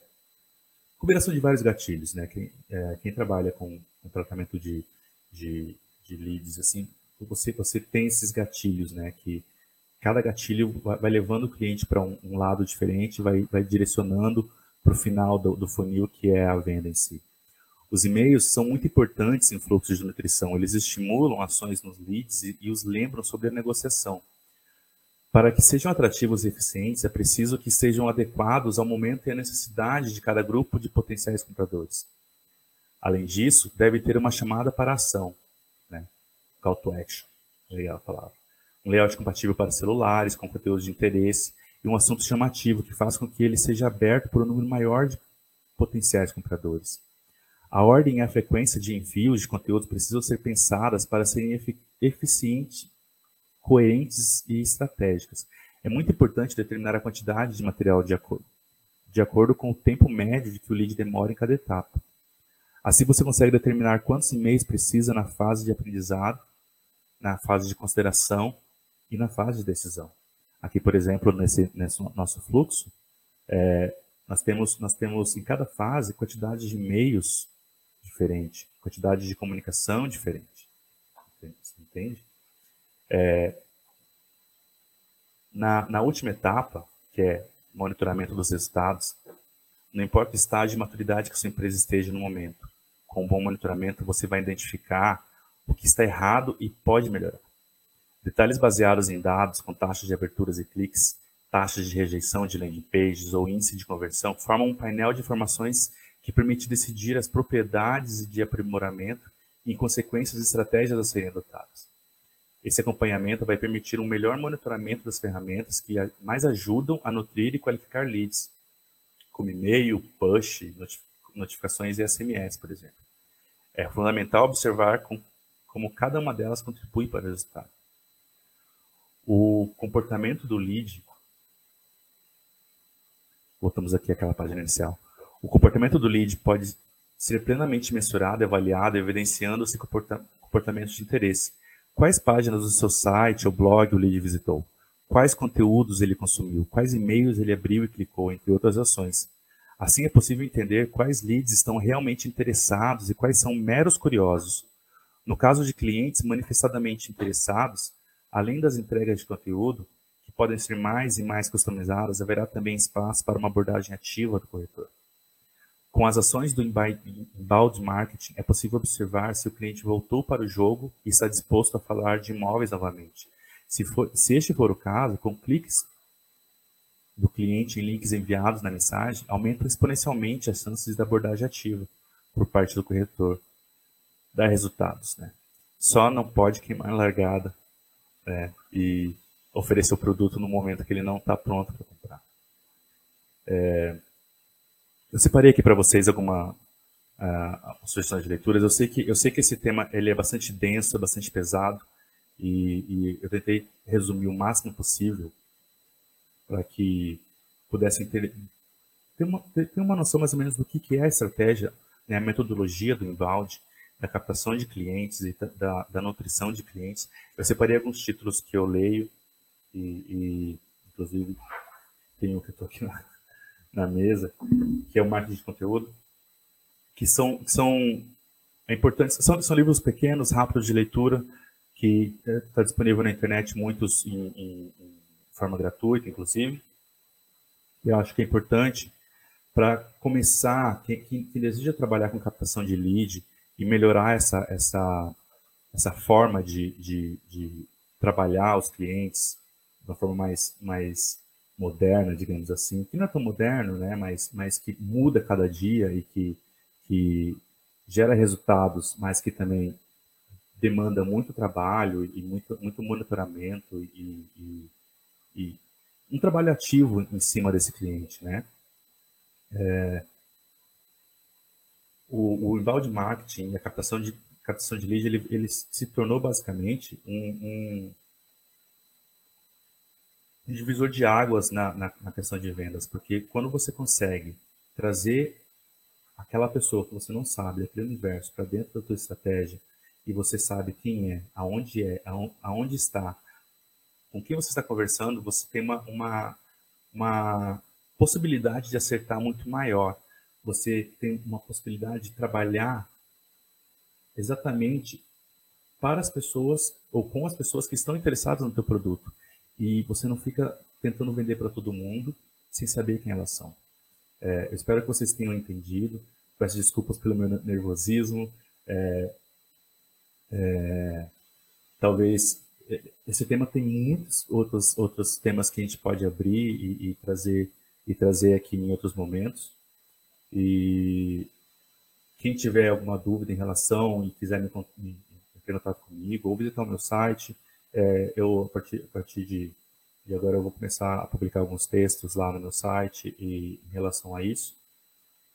combinação de vários gatilhos, né? Quem, é, quem trabalha com, com tratamento de, de, de, leads, assim, você, você tem esses gatilhos, né? Que cada gatilho vai levando o cliente para um, um, lado diferente, vai, vai direcionando para o final do, do, funil, que é a venda em si. Os e-mails são muito importantes em fluxos de nutrição, eles estimulam ações nos leads e, e os lembram sobre a negociação. Para que sejam atrativos e eficientes, é preciso que sejam adequados ao momento e à necessidade de cada grupo de potenciais compradores. Além disso, deve ter uma chamada para ação, né? call to action, legal a palavra um layout compatível para celulares, com conteúdos de interesse e um assunto chamativo que faz com que ele seja aberto por um número maior de potenciais compradores. A ordem e a frequência de envios de conteúdos precisam ser pensadas para serem eficientes, coerentes e estratégicas. É muito importante determinar a quantidade de material de acordo, de acordo com o tempo médio de que o lead demora em cada etapa. Assim você consegue determinar quantos e-mails precisa na fase de aprendizado, na fase de consideração e na fase de decisão. Aqui, por exemplo, nesse, nesse nosso fluxo, é, nós, temos, nós temos em cada fase quantidade de e-mails diferente, quantidade de comunicação diferente. Você entende? É, na, na última etapa, que é monitoramento dos resultados, não importa o estágio de maturidade que sua empresa esteja no momento, com um bom monitoramento você vai identificar o que está errado e pode melhorar. Detalhes baseados em dados, com taxas de aberturas e cliques, taxas de rejeição de landing pages ou índice de conversão, formam um painel de informações que permite decidir as propriedades de aprimoramento e, em consequência, as estratégias a serem adotadas. Esse acompanhamento vai permitir um melhor monitoramento das ferramentas que mais ajudam a nutrir e qualificar leads, como e-mail, push, notificações e SMS, por exemplo. É fundamental observar como cada uma delas contribui para o resultado. O comportamento do lead, voltamos aqui àquela página inicial, o comportamento do lead pode ser plenamente mensurado, avaliado, evidenciando esse comportamento de interesse. Quais páginas do seu site ou blog o lead visitou? Quais conteúdos ele consumiu? Quais e-mails ele abriu e clicou, entre outras ações. Assim é possível entender quais leads estão realmente interessados e quais são meros curiosos. No caso de clientes manifestadamente interessados, Além das entregas de conteúdo, que podem ser mais e mais customizadas, haverá também espaço para uma abordagem ativa do corretor. Com as ações do inbound marketing, é possível observar se o cliente voltou para o jogo e está disposto a falar de imóveis novamente. Se, for, se este for o caso, com cliques do cliente em links enviados na mensagem, aumentam exponencialmente as chances da abordagem ativa por parte do corretor. Dá resultados, né? Só não pode queimar largada né, e oferecer o produto no momento que ele não está pronto para comprar. É, eu separei aqui para vocês alguma uh, sugestões de leituras. Eu sei que eu sei que esse tema ele é bastante denso, é bastante pesado e, e eu tentei resumir o máximo possível para que pudessem ter, ter, uma, ter, ter uma noção mais ou menos do que, que é a estratégia, né, a metodologia do inbound da captação de clientes e da, da nutrição de clientes. Eu separei alguns títulos que eu leio e, e inclusive, tem um que estou aqui na, na mesa, que é o marketing de conteúdo, que são, que são é importante, são, são livros pequenos, rápidos de leitura, que está é, disponível na internet, muitos em, em, em forma gratuita, inclusive. Eu acho que é importante para começar, quem, quem, quem, deseja trabalhar com captação de lead e melhorar essa, essa, essa forma de, de, de trabalhar os clientes de uma forma mais, mais moderna, digamos assim, que não é tão moderno, né, mas, mas que muda cada dia e que, que gera resultados, mas que também demanda muito trabalho e muito, muito monitoramento e, e, e um trabalho ativo em cima desse cliente, né? É, o, o inbound marketing, a captação de captação de lead, ele, ele se tornou basicamente um, um, divisor de águas na, na, na, questão de vendas, porque quando você consegue trazer aquela pessoa que você não sabe, aquele universo, para dentro da tua estratégia, e você sabe quem é, aonde é, aonde está, com quem você está conversando, você tem uma, uma, uma possibilidade de acertar muito maior. Você tem uma possibilidade de trabalhar exatamente para as pessoas ou com as pessoas que estão interessadas no teu produto. E você não fica tentando vender para todo mundo sem saber quem elas são. É, eu espero que vocês tenham entendido. Peço desculpas pelo meu nervosismo. É, é, talvez esse tema tem muitos outros outros temas que a gente pode abrir e, e trazer e trazer aqui em outros momentos. E quem tiver alguma dúvida em relação e quiser me, me, contato comigo ou visitar o meu site, é, eu a partir, a partir de, de, agora eu vou começar a publicar alguns textos lá no meu site e, em relação a isso.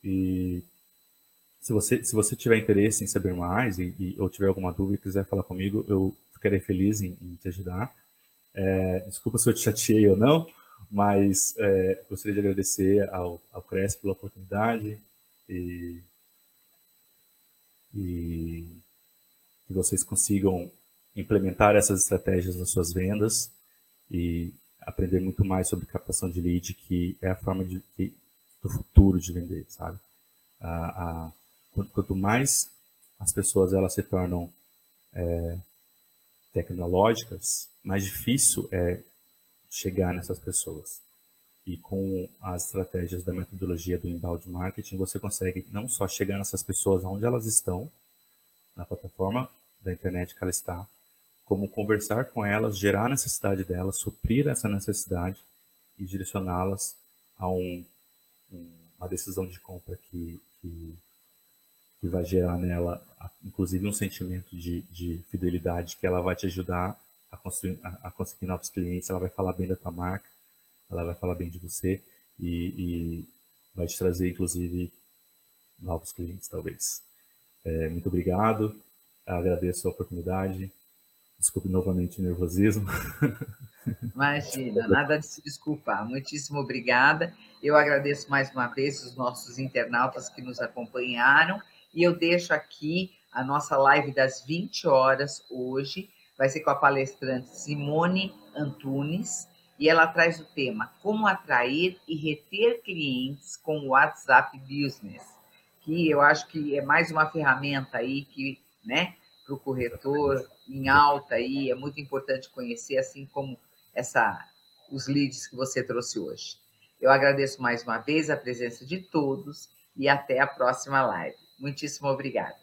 E se você, se você tiver interesse em saber mais e, e ou tiver alguma dúvida e quiser falar comigo, eu ficarei feliz em, em te ajudar. É, desculpa se eu te chateei ou não, mas é, gostaria de agradecer ao, ao Cresce pela oportunidade e, e que vocês consigam implementar essas estratégias nas suas vendas e aprender muito mais sobre captação de lead, que é a forma de, do futuro de vender, sabe? A, a, quanto mais as pessoas elas se tornam é, tecnológicas, mais difícil é chegar nessas pessoas. E com as estratégias da metodologia do inbound marketing, você consegue não só chegar nessas pessoas onde elas estão, na plataforma da internet que ela está, como conversar com elas, gerar a necessidade delas, suprir essa necessidade e direcioná-las a um, uma decisão de compra que, que, que, vai gerar nela, inclusive, um sentimento de, de fidelidade que ela vai te ajudar a, construir, a, a, conseguir novos clientes, ela vai falar bem da tua marca, ela vai falar bem de você e, e vai te trazer, inclusive, novos clientes, talvez. É, muito obrigado, agradeço a oportunidade. Desculpe novamente o nervosismo. Imagina, nada de se desculpar. Muitíssimo obrigada. Eu agradeço mais uma vez os nossos internautas que nos acompanharam e eu deixo aqui a nossa live das 20 horas hoje vai ser com a palestrante Simone Antunes, e ela traz o tema Como atrair e reter clientes com o WhatsApp Business, que eu acho que é mais uma ferramenta aí que, né, para o corretor em alta aí, é muito importante conhecer, assim como essa os leads que você trouxe hoje. Eu agradeço mais uma vez a presença de todos e até a próxima live. Muitíssimo obrigada.